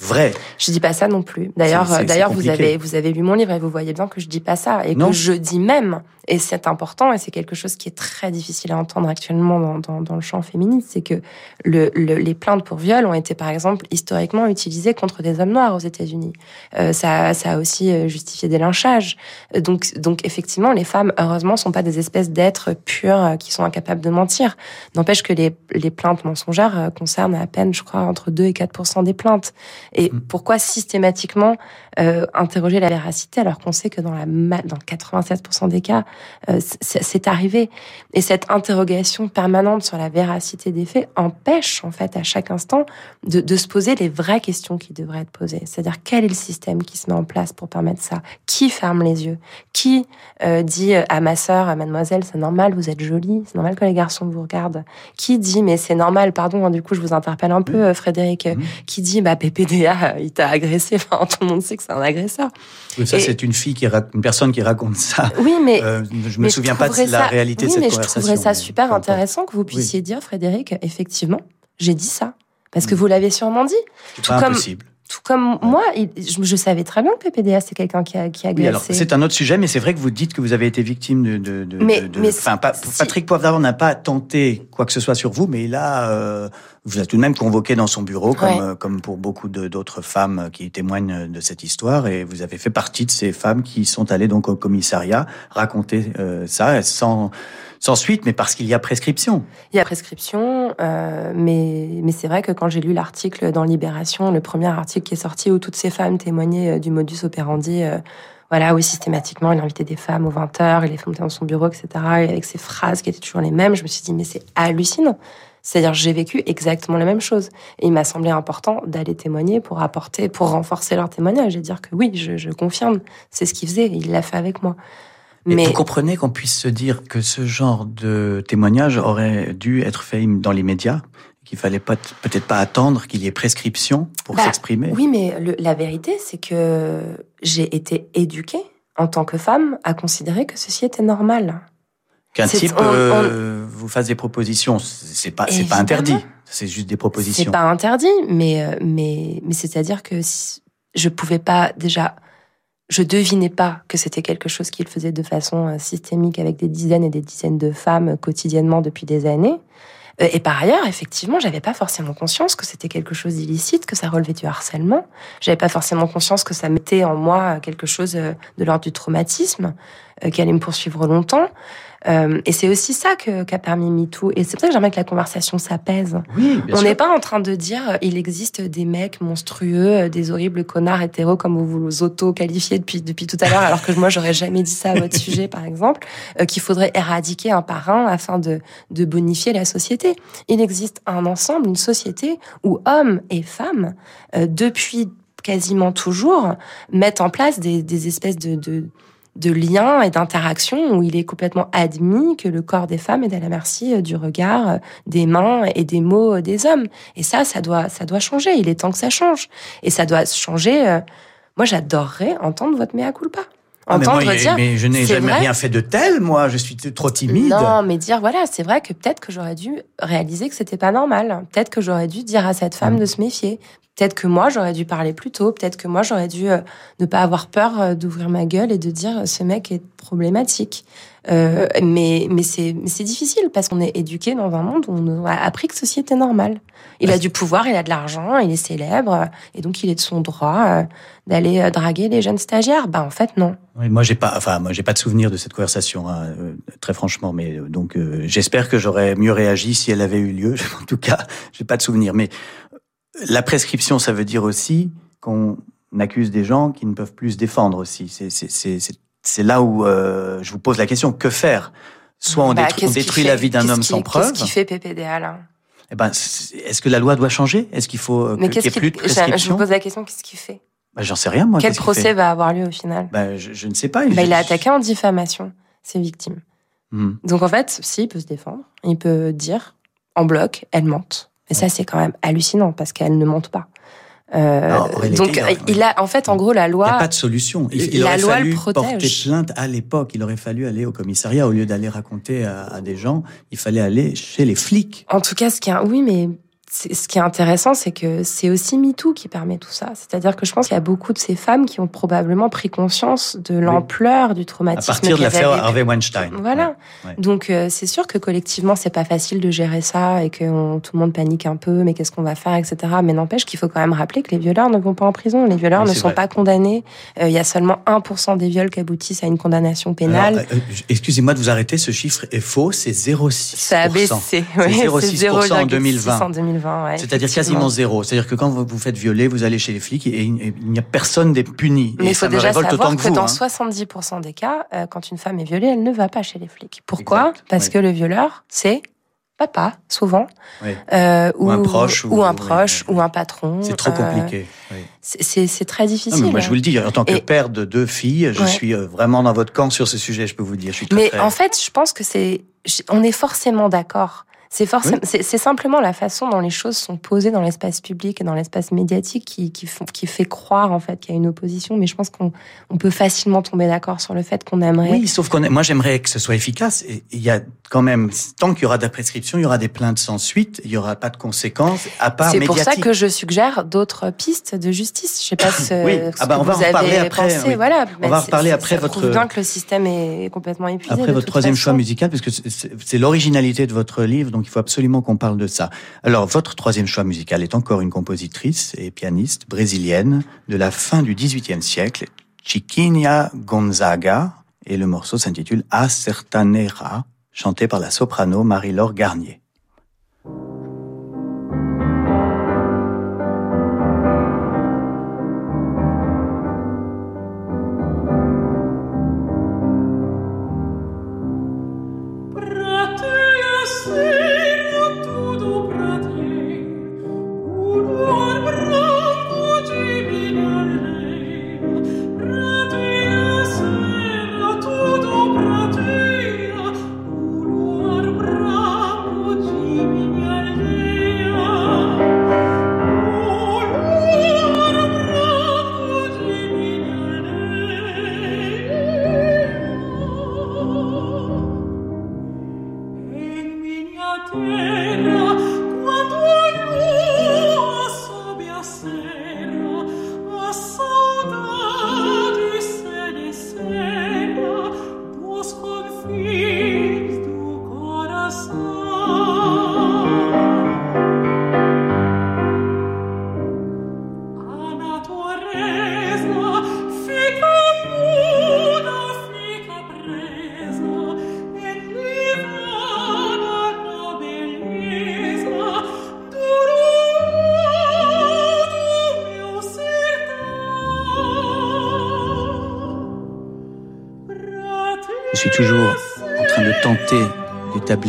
vraie. Je dis pas ça non plus. D'ailleurs, d'ailleurs, vous avez vous avez lu mon livre et vous voyez bien que je dis pas ça et Non. que je dis même et c'est important et c'est quelque chose qui est très difficile à entendre actuellement dans, dans, dans le champ féministe, c'est que le, le- les plaintes pour viol ont été par exemple historiquement utilisées contre des hommes noirs aux États-Unis. Euh, ça, ça a aussi euh, justifié des lynchages. Euh, Donc, donc effectivement, les femmes, heureusement, sont pas des espèces d'êtres purs euh, qui sont incapables de mentir. N'empêche que les, les plaintes mensongères concernent à peine, je crois, entre 2 et 4% des plaintes. Et Mm. pourquoi systématiquement euh, interroger la véracité alors qu'on sait que dans la dans 87% des cas, euh, c'est arrivé. Et cette interrogation permanente sur la véracité des faits empêche en fait à chaque instant de, de se poser les vraies questions qui devraient être posées. C'est-à-dire quel est le système qui se met en place pour permettre ça? Qui ferme les yeux? Qui euh, dit à ma sœur, à mademoiselle, c'est normal, vous êtes jolie, c'est normal que les garçons vous regardent? Qui dit mais c'est normal, pardon, hein, du coup je vous interpelle un peu, euh, Frédéric, euh, Mhm. qui dit bah PPDA, il t'a agressé, enfin tout le monde sait que c'est un agresseur. Oui, ça, Et- c'est une fille qui une personne qui raconte ça. Oui, mais Euh, je me mais souviens pas de la réalité oui, de cette mais je trouverais ça super intéressant que vous puissiez dire, Frédéric, effectivement, j'ai dit ça. Parce que vous l'avez sûrement dit. C'est tout pas comme- impossible. Tout comme moi, il- je, je savais très bien que PPDA, c'est quelqu'un qui a, qui a Oui, c'est un autre sujet, mais c'est vrai que vous dites que vous avez été victime de. de, de Mais- de- mais si- Patrick Poivre n'a pas tenté quoi que ce soit sur vous, mais là, euh, vous êtes tout de même convoqué dans son bureau, comme, Ouais. euh, comme pour beaucoup d'autres femmes qui témoignent de cette histoire, et vous avez fait partie de ces femmes qui sont allées donc au commissariat raconter euh, ça sans sans suite, mais parce qu'il y a prescription. Il y a prescription, euh, mais, mais c'est vrai que quand j'ai lu l'article dans Libération, le premier article qui est sorti où toutes ces femmes témoignaient euh, du modus operandi, euh, voilà, où systématiquement il invitait des femmes aux 20h, il les monter dans son bureau, etc., et avec ces phrases qui étaient toujours les mêmes, je me suis dit, mais c'est hallucinant. C'est-à-dire, j'ai vécu exactement la même chose. Et il m'a semblé important d'aller témoigner pour apporter, pour renforcer leur témoignage et dire que oui, je, je confirme, c'est ce qu'il faisait, il l'a fait avec moi. Mais vous comprenez qu'on puisse se dire que ce genre de témoignage aurait dû être fait dans les médias, qu'il fallait pas peut-être pas attendre qu'il y ait prescription pour Bah, s'exprimer? Oui, mais le- la vérité, c'est que j'ai été éduquée en tant que femme à considérer que ceci était normal. Qu'un c'est- type on- euh, vous fasse des propositions, c'est pas c'est pas interdit, c'est juste des C'est propositions. pas interdit, mais euh, mais mais c'est-à-dire que si- je pouvais pas déjà, je devinais pas que c'était quelque chose qu'il faisait de façon euh, systémique avec des dizaines et des dizaines de femmes quotidiennement depuis des années. Euh, Et par ailleurs, effectivement, j'avais pas forcément conscience que c'était quelque chose d'illicite, que ça relevait du harcèlement. J'avais pas forcément conscience que ça mettait en moi quelque chose de l'ordre du traumatisme, qui allait me poursuivre longtemps. Euh, et c'est aussi ça que- qu'a permis MeToo. Et c'est pour ça que j'aimerais que la conversation s'apaise. Oui, On n'est pas en train de dire euh, il existe des mecs monstrueux, euh, des horribles connards hétéros comme vous vous auto-qualifiez depuis, depuis tout à l'heure, alors que moi j'aurais jamais dit ça à votre sujet par exemple, euh, qu'il faudrait éradiquer un par un afin de, de bonifier la société. Il existe un ensemble, une société où hommes et femmes, euh, depuis quasiment toujours mettent en place des, des espèces de, de, de liens et d'interactions où il est complètement admis que le corps des femmes est à la merci euh, du regard, euh, des mains et des mots euh, des hommes. Et ça, ça doit, ça doit changer. Il est temps que ça change. Et ça doit changer. Moi, j'adorerais entendre votre mea culpa. Ah, mais, moi, dire. mais je n'ai jamais vrai rien fait de tel, moi. Je suis trop timide. Non, mais dire voilà, c'est vrai que peut-être que j'aurais dû réaliser que c'était pas normal. Peut-être que j'aurais dû dire à cette femme Mm. de se méfier. Peut-être que moi j'aurais dû parler plus tôt. Peut-être que moi j'aurais dû euh, ne pas avoir peur euh, d'ouvrir ma gueule et de dire euh, ce mec est problématique. Euh, mais mais c'est difficile parce qu'on est éduqué dans un monde où on a appris que ceci était normal. Il a du pouvoir, il a de l'argent, il est célèbre et donc il est de son droit d'aller draguer les jeunes stagiaires. Bah en fait non. Oui, moi, j'ai pas, enfin, moi, j'ai pas de souvenir de cette conversation, hein, très franchement. Mais donc, j'espère que j'aurais mieux réagi si elle avait eu lieu. En tout cas, j'ai pas de souvenir. Mais la prescription, ça veut dire aussi qu'on accuse des gens qui ne peuvent plus se défendre aussi. C'est, là où euh, je vous pose la question que faire? Soit on Bah, détruit, on la vie d'un homme qui- sans preuve. Qu'est-ce qui fait PPDA là? Eh ben, est-ce que la loi doit changer? Est-ce qu'il faut euh, Mais qu'il qu'est-ce ait plus de je, je prescription? vous pose la question qu'est-ce qu'il fait? Ben, J'en sais rien, moi. Quel procès va avoir lieu au final? Ben, je, je ne sais pas. bah, Je- Il a attaqué en diffamation ses victimes. Hmm. Donc en fait, si, il peut se défendre. Il peut dire en bloc, elle mente. Et ça, c'est quand même hallucinant parce qu'elle ne mente pas. Euh, Non, en réalité, donc il a- il a, en fait, en gros, la Il n'y loi. a pas de solution. Il, il La aurait loi fallu le protège. porter plainte à l'époque. Il aurait fallu aller au commissariat au lieu d'aller raconter à, à des gens. Il fallait aller chez les flics. En tout cas, ce qui est, oui, mais ce qui est intéressant, c'est que c'est aussi MeToo qui permet tout ça. C'est-à-dire que je pense qu'il y a beaucoup de ces femmes qui ont probablement pris conscience de l'ampleur du À traumatisme. partir de l'affaire Harvey Weinstein. Voilà. Ouais. Donc euh, c'est sûr que collectivement c'est pas facile de gérer ça et que on- tout le monde panique un peu, mais qu'est-ce qu'on va faire, etc. Mais n'empêche qu'il faut quand même rappeler que les violeurs ne vont pas en prison, les violeurs Oui, ne sont vrai. pas condamnés. Euh, Il y a seulement 1% des viols qui aboutissent à une condamnation pénale. Euh, Excusez-moi de vous arrêter, ce chiffre est faux, c'est 0,6%. ça a baissé. C'est ouais, 0,6% en 0,6 2020. En 2020. ouais, C'est-à-dire quasiment zéro. C'est-à-dire que quand vous vous faites violer, vous allez chez les flics et, il n'y a personne n'est puni. Mais il faut ça déjà savoir autant que, que vous. dans hein. 70% des cas, euh, quand une femme est violée, elle ne va pas chez les flics. Pourquoi? Exact, Parce oui. que le violeur, c'est papa, souvent, Oui. euh, Ou un proche, ou, ou- un proche, oui. ou un patron. C'est trop euh, compliqué. oui. c'est- très Non, difficile. mais moi, je vous le dis, en tant que Et- père de deux filles, je Ouais. suis vraiment dans votre camp sur ce sujet, je peux vous le dire. Je suis très, Mais très- en fait, je pense que c'est, on est forcément d'accord. C'est forcément, Oui. c'est c'est simplement la façon dont les choses sont posées dans l'espace public et dans l'espace médiatique qui, qui, font, qui fait croire en fait qu'il y a une opposition. Mais je pense qu'on on peut facilement tomber d'accord sur le fait qu'on aimerait. Oui, sauf qu'on moi j'aimerais que ce soit efficace. Et il y a quand même, tant qu'il y aura de la prescription, il y aura des plaintes sans suite, il y aura pas de conséquences à part C'est pour ça que je suggère d'autres pistes de justice. Je sais pas ce, Oui. ce Ah bah, que on va vous en avez après, pensé. oui. Voilà. On Mais va reparler après ça votre- bien que le système est complètement épuisé. Après votre troisième façon. choix musical, parce que c'est- l'originalité de votre livre, donc il faut absolument qu'on parle de ça. Alors, votre troisième choix musical est encore une compositrice et pianiste brésilienne de la fin du XVIIIe siècle, Chiquinha Gonzaga, et le morceau s'intitule A Sertanera, chanté par la soprano Marie-Laure Garnier.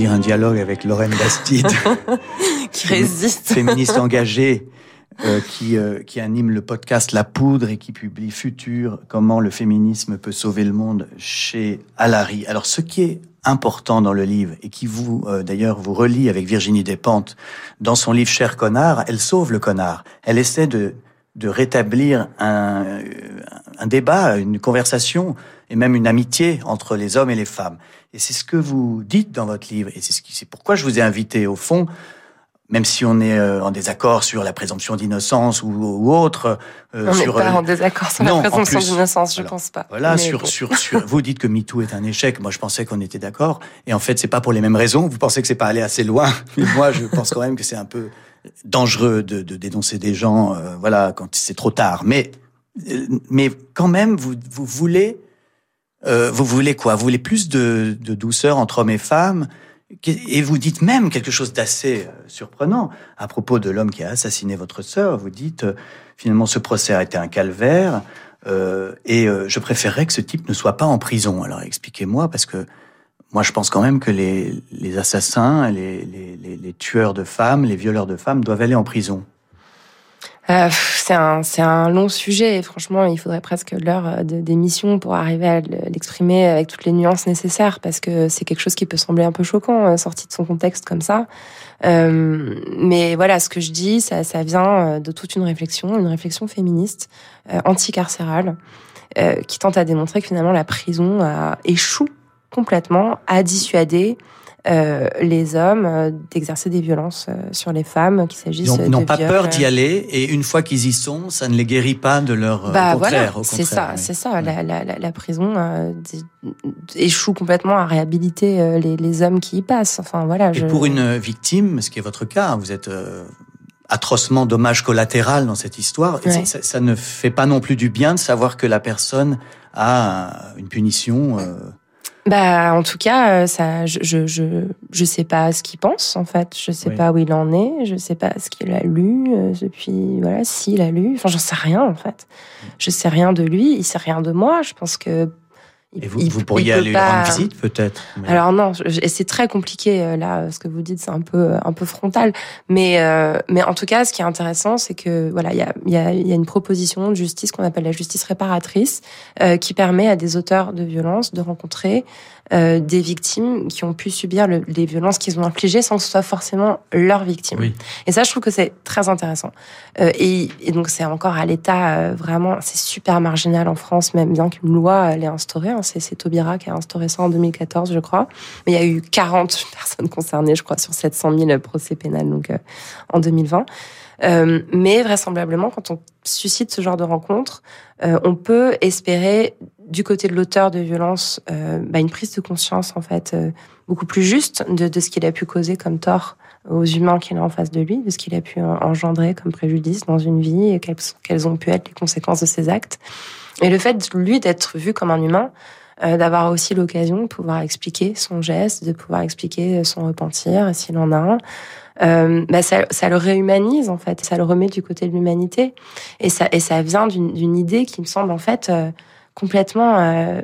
Un dialogue avec Lorraine Bastide. Qui résiste. féministe engagée euh, qui, euh, qui anime le podcast La Poudre et qui publie Futur, comment le féminisme peut sauver le monde chez Alary. Alors, ce qui est important dans le livre et qui vous, euh, d'ailleurs, vous relie avec Virginie Despentes dans son livre Cher connard, elle sauve le connard. Elle essaie de, de rétablir un, un débat, une conversation et même une amitié entre les hommes et les femmes. Et c'est ce que vous dites dans votre livre et c'est ce qui, c'est pourquoi je vous ai invité au fond même si on est euh, en désaccord sur la présomption d'innocence ou, ou autre. Euh, on n'est pas euh, en désaccord sur non, la présomption d'innocence, je alors, pense pas. Voilà, sur, bon. sur, sur, vous dites que MeToo est un échec. Moi, je pensais qu'on était d'accord. Et en fait, c'est pas pour les mêmes raisons. Vous pensez que c'est pas allé assez loin. Mais moi, je pense quand même que c'est un peu dangereux de, de dénoncer des gens, euh, voilà, quand c'est trop tard. Mais, mais quand même, vous, vous voulez, euh, vous voulez quoi? Vous voulez plus de, douceur entre hommes et femmes? Et vous dites même quelque chose d'assez euh, surprenant à propos de l'homme qui a assassiné votre sœur. Vous dites euh, finalement ce procès a été un calvaire euh, et euh, je préférerais que ce type ne soit pas en prison. Alors expliquez-moi parce que moi je pense quand même que les, assassins, les tueurs de femmes, les violeurs de femmes doivent aller en prison. Euh, c'est un, un long sujet et franchement, il faudrait presque l'heure euh, d'émission pour arriver à le- l'exprimer avec toutes les nuances nécessaires parce que c'est quelque chose qui peut sembler un peu choquant, euh, sorti de son contexte comme ça. Euh, mais voilà, ce que je dis, ça, ça vient euh, de toute une réflexion, une réflexion féministe, euh, anticarcérale, qui tente à démontrer que finalement la prison échoue complètement à dissuader les hommes euh, d'exercer des violences euh, sur les femmes, qu'il s'agisse de ils n'ont pas peur euh, d'y aller et une fois qu'ils y sont, ça ne les guérit pas de leur euh, bah contraire. voilà, c'est ça, oui. c'est ça. La, la, la, la prison euh, échoue complètement à réhabiliter euh, les, les hommes qui y passent. Enfin voilà. Et pour une victime, ce qui est votre cas, vous êtes euh, atrocement dommage collatéral dans cette histoire. Et ça, ça ne fait pas non plus du bien de savoir que la personne a une punition. euh, Bah en tout cas, euh, ça, je, je, je, je sais pas ce qu'il pense en fait. Je sais Oui. pas où il en est. Je sais pas ce qu'il a lu euh, depuis. Voilà, s'il a lu. Enfin, j'en sais rien en fait. Je sais rien de lui. Il sait rien de moi. Je pense que. Il- et vous, il- vous pourriez aller lui pas- rendre visite peut-être. mais- Alors non, c'est très compliqué euh, là, euh, ce que vous dites, c'est un peu un peu frontal. Mais euh, mais en tout cas, ce qui est intéressant, c'est que voilà, il y a il y a y a une proposition de justice qu'on appelle la justice réparatrice, euh, qui permet à des auteurs de violences de rencontrer euh, des victimes qui ont pu subir le- les violences qu'ils ont infligées sans que ce soit forcément leurs victimes. Oui. Et ça, je trouve que c'est très intéressant. Euh, et, et donc, c'est encore à l'état euh, vraiment, c'est super marginal en France, même bien qu'une loi euh, l'ait instauré. hein. C'est, c'est Taubira qui a instauré ça en 2014, je crois. Mais il y a eu 40 personnes concernées, je crois, sur 700 000 procès pénals, donc euh, en 2020. Euh, mais vraisemblablement, quand on suscite ce genre de rencontre, euh, on peut espérer du côté de l'auteur de violence euh, bah, une prise de conscience en fait euh, beaucoup plus juste de, de ce qu'il a pu causer comme tort aux humains qu'il a en face de lui, de ce qu'il a pu en- engendrer comme préjudice dans une vie et quelles, quelles ont pu être les conséquences de ses actes. Et le fait, lui, d'être vu comme un humain, euh, d'avoir aussi l'occasion de pouvoir expliquer son geste, de pouvoir expliquer son repentir, s'il en a un, euh, bah ça, ça le réhumanise en fait, ça le remet du côté de l'humanité, et ça, et ça vient d'une d'une idée qui me semble en fait euh, complètement euh,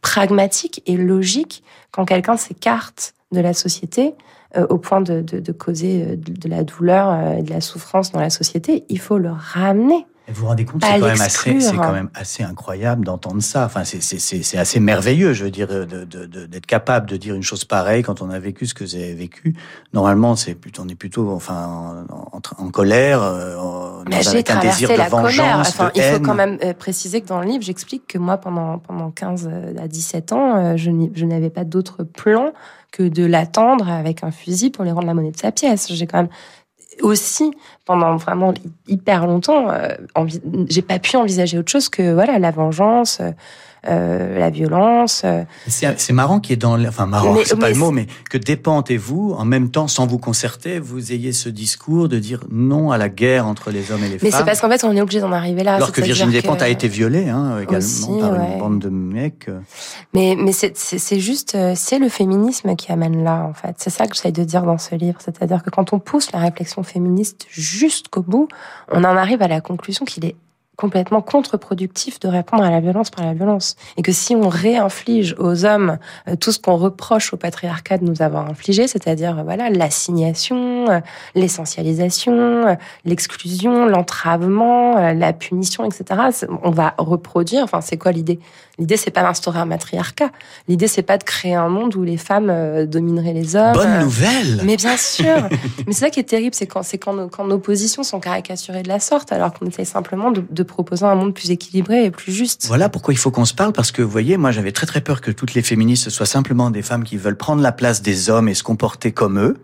pragmatique et logique quand quelqu'un s'écarte de la société euh, au point de, causer euh, de, la douleur euh, et de la souffrance dans la société, il faut le ramener. Vous vous rendez compte, c'est quand, même assez, c'est quand même assez incroyable d'entendre ça. Enfin, c'est, c'est, c'est, c'est assez merveilleux, je veux dire, de, de, de- d'être capable de dire une chose pareille quand on a vécu ce que vous avez vécu. Normalement, c'est plutôt, on est plutôt, enfin, en, en- en colère, euh, en- Mais dans- j'ai avec un désir de la vengeance, colère. Enfin, de il faut quand même euh, préciser que dans le livre, j'explique que moi, pendant, pendant 15 à 17 ans, euh, je, je n'avais pas d'autre plan que de l'attendre avec un fusil pour lui rendre la monnaie de sa pièce. J'ai quand même aussi, pendant vraiment hyper longtemps, euh, j'ai pas pu envisager autre chose que voilà la vengeance, euh, la violence. euh, C'est, marrant qu'il y ait dans, enfin marrant, c'est pas le mot, mais que Despentes et vous, en même temps, sans vous concerter, vous ayez ce discours de dire non à la guerre entre les hommes et les Mais c'est femmes. parce qu'en fait, on est obligé d'en arriver là. Alors que Virginie Despentes que- a été violée, hein, également, Aussi, par ouais. une bande de mecs. euh. Mais, mais c'est- juste, c'est le féminisme qui amène là, en fait. C'est ça que j'essaie de dire dans ce livre. C'est-à-dire que quand on pousse la réflexion féministe jusqu'au bout, on en arrive à la conclusion qu'il est complètement contre-productif de répondre à la violence par la violence. Et que si on réinflige aux hommes euh, tout ce qu'on reproche au patriarcat de nous avoir infligé, c'est-à-dire voilà l'assignation, euh, l'essentialisation, euh, l'exclusion, l'entravement, la punition, etc. On va reproduire. Enfin, c'est quoi l'idée? L'idée, c'est pas d'instaurer un matriarcat. L'idée, c'est pas de créer un monde où les femmes domineraient les hommes. Bonne nouvelle. Mais bien sûr. Mais c'est ça qui est terrible, c'est quand, c'est quand, nos, quand nos positions sont caricaturées de la sorte, alors qu'on essaye simplement de, de proposer un monde plus équilibré et plus juste. Voilà pourquoi il faut qu'on se parle, parce que vous voyez, moi j'avais très très peur que toutes les féministes soient simplement des femmes qui veulent prendre la place des hommes et se comporter comme eux.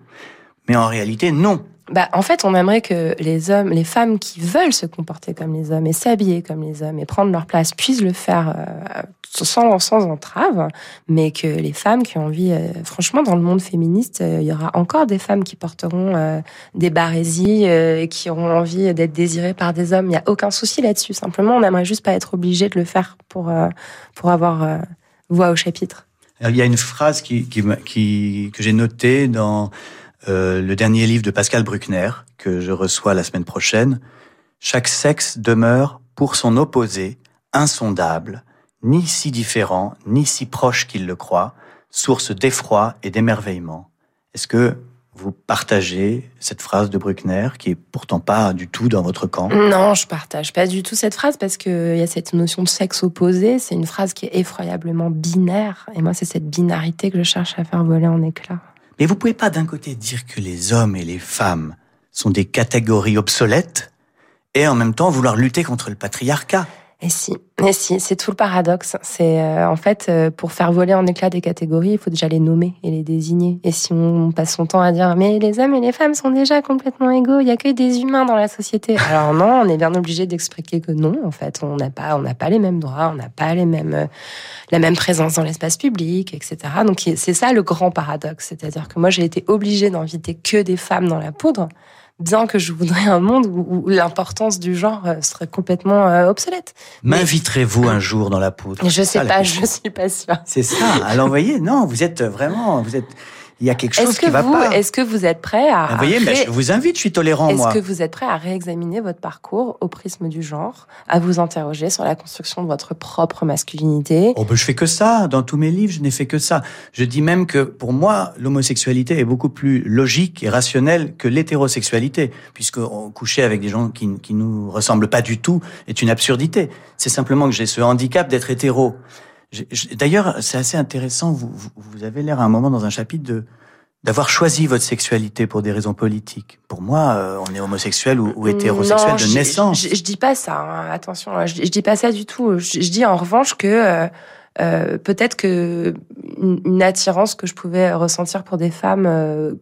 Mais en réalité, non. Bah, en fait, on aimerait que les hommes, les femmes qui veulent se comporter comme les hommes et s'habiller comme les hommes et prendre leur place puissent le faire euh, sans, sans entrave, mais que les femmes qui ont envie, euh, franchement, dans le monde féministe, euh, il y aura encore des femmes qui porteront des barésies et qui auront envie d'être désirées par des hommes. Il n'y a aucun souci là-dessus. Simplement, on aimerait juste pas être obligé de le faire pour, avoir voix au chapitre. il y a une phrase que j'ai notée dans le dernier livre de Pascal Bruckner, que je reçois la semaine prochaine. Chaque sexe demeure, pour son opposé, insondable, ni si différent, ni si proche qu'il le croit, source d'effroi et d'émerveillement. Est-ce que vous partagez cette phrase de Bruckner, qui est pourtant pas du tout dans votre camp? Non, je partage pas du tout cette phrase parce qu'il y a cette notion de sexe opposé. C'est une phrase qui est effroyablement binaire. Et moi, c'est cette binarité que je cherche à faire voler en éclats. Mais vous pouvez pas d'un côté dire que les hommes et les femmes sont des catégories obsolètes et en même temps vouloir lutter contre le patriarcat. Et si, et si, c'est tout le paradoxe. C'est euh, en fait euh, pour faire voler en éclats des catégories, il faut déjà les nommer et les désigner. Et si on passe son temps à dire mais les hommes et les femmes sont déjà complètement égaux, il y a que des humains dans la société. Alors non, on est bien obligé d'expliquer que non. En fait, on n'a pas, on n'a pas les mêmes droits, on n'a pas les mêmes, euh, la même présence dans l'espace public, etc. Donc c'est ça le grand paradoxe, c'est-à-dire que moi j'ai été obligée d'inviter que des femmes dans la poudre bien que je voudrais un monde où, l'importance du genre euh, serait complètement euh, obsolète. M'inviterez-vous un jour dans la poudre Je sais pas, je suis pas sûre. C'est ça. Vous voyez, non, vous êtes vraiment, vous êtes, il y a quelque chose qui va pas. Est-ce que vous êtes prêt à... Vous voyez, je vous invite, je suis tolérant, moi. Est-ce que vous êtes prêt à réexaminer votre parcours au prisme du genre, à vous interroger sur la construction de votre propre masculinité? Oh ben, je fais que ça. Dans tous mes livres, je n'ai fait que ça. Je dis même que, pour moi, l'homosexualité est beaucoup plus logique et rationnelle que l'hétérosexualité, puisque coucher avec des gens qui, qui nous ressemblent pas du tout est une absurdité. C'est simplement que j'ai ce handicap d'être hétéro. D'ailleurs, c'est assez intéressant. Vous, vous avez l'air à un moment dans un chapitre de d'avoir choisi votre sexualité pour des raisons politiques. Pour moi, euh, on est homosexuel ou, ou hétérosexuel de naissance. Je, je, dis pas ça. Hein, attention, je, je, dis pas ça du tout. Je, dis en revanche que euh, peut-être que une, attirance que je pouvais ressentir pour des femmes, euh,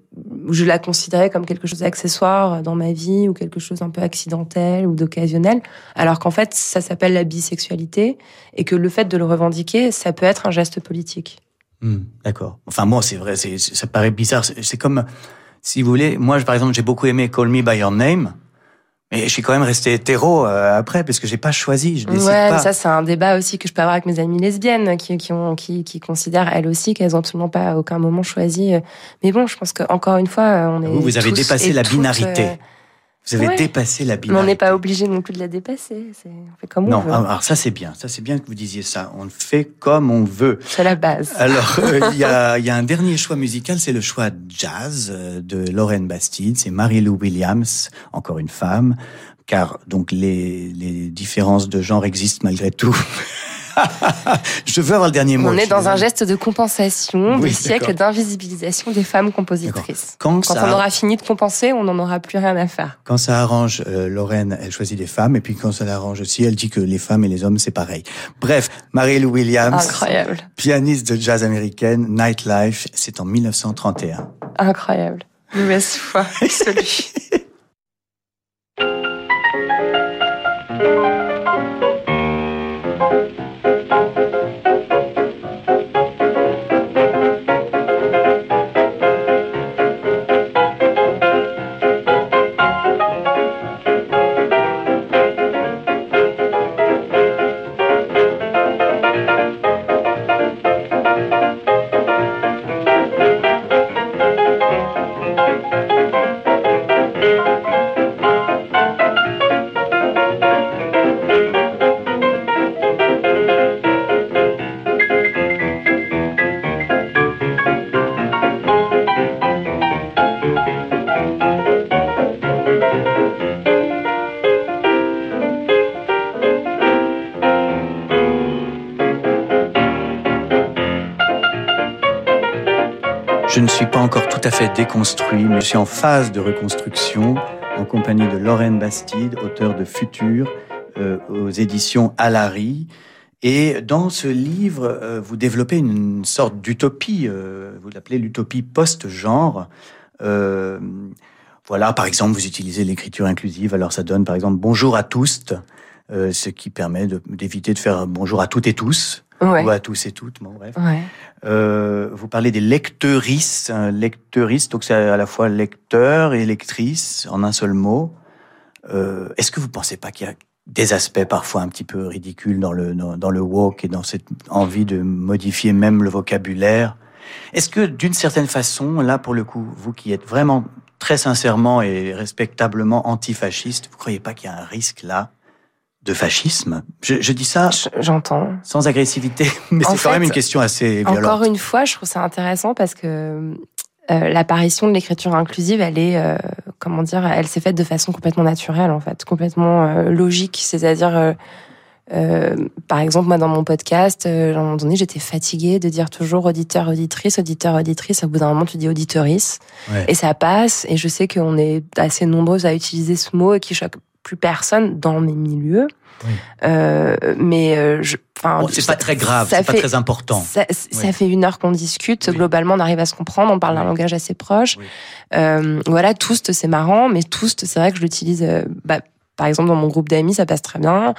je la considérais comme quelque chose d'accessoire dans ma vie ou quelque chose un peu accidentel ou d'occasionnel, alors qu'en fait ça s'appelle la bisexualité et que le fait de le revendiquer, ça peut être un geste politique. Hmm, D'accord. Enfin moi c'est vrai, ça paraît bizarre. C'est comme si vous voulez, moi par exemple j'ai beaucoup aimé Call Me by Your Name. Mais je suis quand même resté hétéro euh, après parce que j'ai pas choisi. Je décide ouais, pas. ça c'est un débat aussi que je peux avoir avec mes amies lesbiennes qui, qui ont qui, qui considèrent elles aussi qu'elles ont absolument pas à aucun moment choisi. Mais bon, je pense que encore une fois, on est. Vous, vous avez dépassé la binarité. Euh, vous avez dépassé la binarité. Mais on n'est pas obligé non plus de la dépasser. On fait comme non, on veut. alors ça c'est bien. Ça c'est bien que vous disiez ça. On fait comme on veut. C'est la base. Alors euh, il y, a, y a un dernier choix musical, c'est le choix jazz de Lorraine Bastide. C'est Mary-Lou Williams, encore une femme car donc les, les différences de genre existent malgré tout. je veux avoir le dernier mot. On est dans un geste de compensation oui, des siècles d'invisibilisation des femmes compositrices. Quand, quand on aura fini de compenser, on n'en aura plus rien à faire. Quand ça arrange euh, Lorraine, elle choisit des femmes, et puis quand ça l'arrange aussi, elle dit que les femmes et les hommes, c'est pareil. Bref, Mary-Lou Williams, Incroyable. pianiste de jazz américaine, Nightlife, c'est en 1931. Incroyable. Mauvaise foi, celui. tout à fait déconstruit, mais je suis en phase de reconstruction en compagnie de Lorraine Bastide, auteur de Futur, euh, aux éditions Alary. Et dans ce livre, euh, vous développez une sorte d'utopie, euh, vous l'appelez l'utopie post-genre. Euh, voilà, par exemple, vous utilisez l'écriture inclusive, alors ça donne par exemple bonjour à tous, euh, ce qui permet d'éviter de, faire bonjour à toutes et tous, Ouais. ou à tous et toutes, bon bref. Ouais. Euh, vous parlez des lecteuristes, un lecteuriste, donc c'est à la fois lecteur et lectrice en un seul mot. Euh, Est-ce que vous pensez pas qu'il y a des aspects parfois un petit peu ridicules dans le dans, dans le woke et dans cette envie de modifier même le vocabulaire? Est-ce que d'une certaine façon, là pour le coup, vous qui êtes vraiment très sincèrement et respectablement antifasciste, vous croyez pas qu'il y a un risque là? De fascisme je, je dis ça J'entends. sans agressivité, mais c'est quand même une question assez violente. Encore une fois, je trouve ça intéressant parce que euh, l'apparition de l'écriture inclusive, elle est, euh, comment dire, elle s'est faite de façon complètement naturelle, en fait, complètement euh, logique. C'est-à-dire, euh, euh, par exemple, moi, dans mon podcast, à un moment donné, j'étais fatiguée de dire toujours auditeur, auditrice, auditeur, auditrice. Au bout d'un moment, tu dis auditorice. Ouais. Et ça passe. Et je sais qu'on est assez nombreuses à utiliser ce mot et qui choque plus personne dans mes milieux. Oui. Euh, mais euh, je, enfin, Bon, c'est pas très grave, c'est pas très important. Ça, fait une heure qu'on discute. Oui. Globalement, on arrive à se comprendre. On parle d'un langage assez proche. Euh, voilà, Toast, c'est marrant, mais Toast, c'est vrai que je l'utilise. bah, par exemple, dans mon groupe d'amis, ça passe très bien.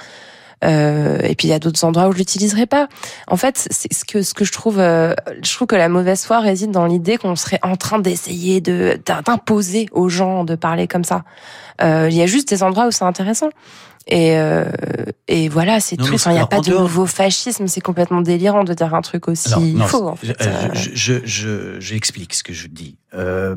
Euh, et puis il y a d'autres endroits où je l'utiliserai pas. En fait, c'est ce que ce que je trouve, euh, je trouve que la mauvaise foi réside dans l'idée qu'on serait en train d'essayer de d'imposer aux gens de parler comme ça. Euh, Il y a juste des endroits où c'est intéressant. Et, euh, et voilà, c'est Non, tout. Enfin, il n'y a pas de dehors- nouveau fascisme. C'est complètement délirant de dire un truc aussi Alors, non, faux. En fait. Euh, je- je- je- J'explique ce que je dis. Euh,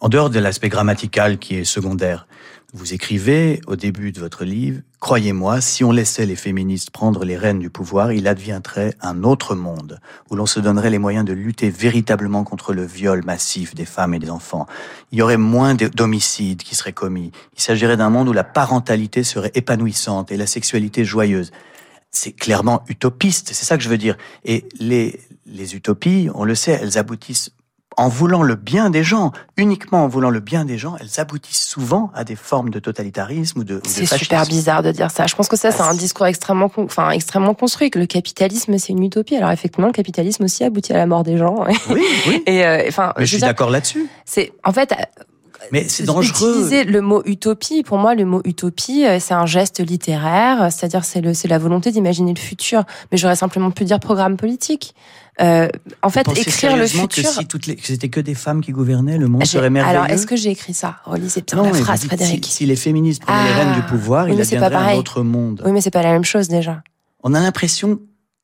en dehors de l'aspect grammatical qui est secondaire, vous écrivez au début de votre livre, Croyez-moi, si on laissait les féministes prendre les rênes du pouvoir, il adviendrait un autre monde, où l'on se donnerait les moyens de lutter véritablement contre le viol massif des femmes et des enfants. Il y aurait moins de- d'homicides qui seraient commis. Il s'agirait d'un monde où la parentalité serait épanouissante et la sexualité joyeuse c'est clairement utopiste, c'est ça que je veux dire. Et les, les utopies, on le sait, elles aboutissent en voulant le bien des gens, uniquement en voulant le bien des gens, elles aboutissent souvent à des formes de totalitarisme ou de, ou de C'est super bizarre de dire ça. Je pense que ça, c'est Ah, un discours extrêmement, con- enfin, extrêmement construit. Que le capitalisme, c'est une utopie. Alors effectivement, le capitalisme aussi aboutit à la mort des gens. Oui, oui. Et euh, enfin, Mais je suis d'accord là-dessus. c'est en fait Mais c'est dangereux. Utiliser le mot utopie, pour moi, le mot utopie, euh, c'est un geste littéraire, c'est-à-dire c'est le, c'est la volonté d'imaginer le futur. Mais j'aurais simplement pu dire programme politique. Euh, en fait, écrire le futur. que si toutes les, que c'était que des femmes qui gouvernaient, le monde J'ai- serait merveilleux. Alors, est-ce que j'ai écrit ça? Relisez bien non, la phrase, dites, Frédéric. Si, si les féministes prenaient les Ah, rênes du pouvoir, oui, il adviendrait un autre monde. Oui, mais c'est pas la même chose déjà. On a l'impression,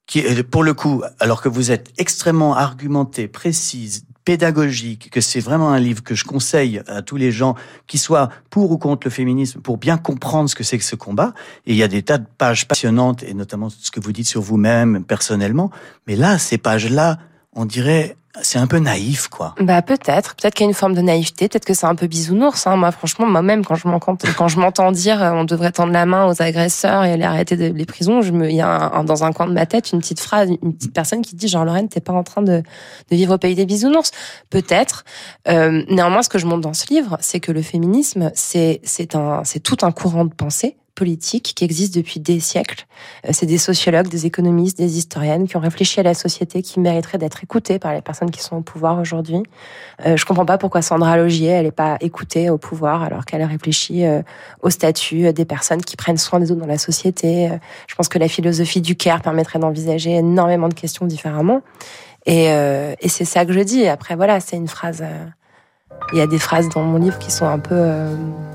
qui, pour le coup, alors que vous êtes extrêmement argumenté, précise, pédagogique, que c'est vraiment un livre que je conseille à tous les gens qui soient pour ou contre le féminisme, pour bien comprendre ce que c'est que ce combat. Et il y a des tas de pages passionnantes, et notamment ce que vous dites sur vous-même personnellement. Mais là, ces pages-là, on dirait, c'est un peu naïf, quoi. Bah peut-être, peut-être qu'il y a une forme de naïveté, peut-être que c'est un peu bisounours. Hein. Moi, franchement, moi-même, quand je m'entends, dire, euh, on devrait tendre la main aux agresseurs et les arrêter de, les prisons, je me, il y a dans un coin de ma tête une petite phrase, une petite personne qui dit, genre Lorraine, t'es pas en train de, de vivre au pays des bisounours. Peut-être. Euh, néanmoins, ce que je montre dans ce livre, c'est que le féminisme, c'est c'est un, c'est tout un courant de pensée politique qui existe depuis des siècles. Euh, C'est des sociologues, des économistes, des historiennes qui ont réfléchi à la société qui mériterait d'être écoutée par les personnes qui sont au pouvoir aujourd'hui. Euh, je comprends pas pourquoi Sandra Logier, n'est pas écoutée au pouvoir alors qu'elle a réfléchi euh, au statut euh, des personnes qui prennent soin des autres dans la société. Je pense que la philosophie du care permettrait d'envisager énormément de questions différemment. Et, et c'est ça que je dis. Après, voilà, c'est une phrase. Il y a des phrases dans mon livre qui sont un peu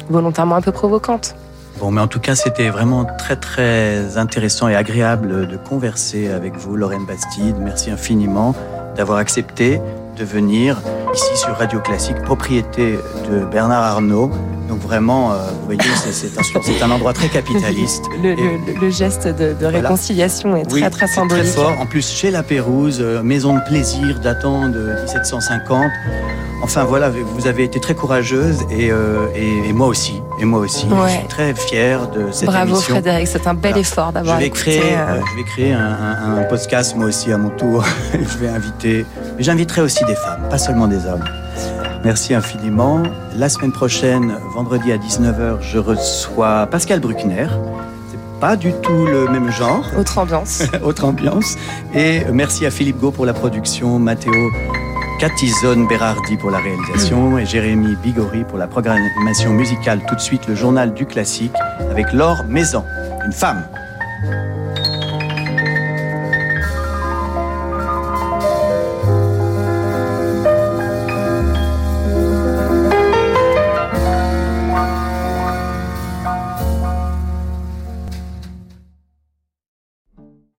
volontairement un peu provocantes. Bon, mais en tout cas, c'était vraiment très, très intéressant et agréable de converser avec vous, Lorraine Bastide. Merci infiniment d'avoir accepté de venir ici sur Radio Classique, propriété de Bernard Arnault. Donc vraiment, euh, vous voyez, c'est- un, endroit très capitaliste. Le, Et- le- le geste de, de Voilà. réconciliation est Oui, très très symbolique. Très fort. En plus, chez La Pérouse, euh, maison de plaisir datant de 1750. Enfin voilà, vous avez été très courageuse et, euh, et- et moi aussi. Et moi aussi, Ouais. je suis très fier de cette Bravo émission. Frédéric, c'est un bel Voilà. effort Je d'avoir vais écouté. créer, euh, je vais créer un, un- un podcast moi aussi à mon tour. je vais inviter, mais j'inviterai aussi des femmes, pas seulement des hommes. Merci infiniment. La semaine prochaine, vendredi à 19h, je reçois Pascal Bruckner. C'est pas du tout le même genre, Autre ambiance. autre ambiance. Et merci à Philippe Gau pour la production, Matteo Catizone Berardi pour la réalisation et Jérémy Bigori pour la programmation musicale. Tout de suite, le journal du classique avec Laure Maison, une femme.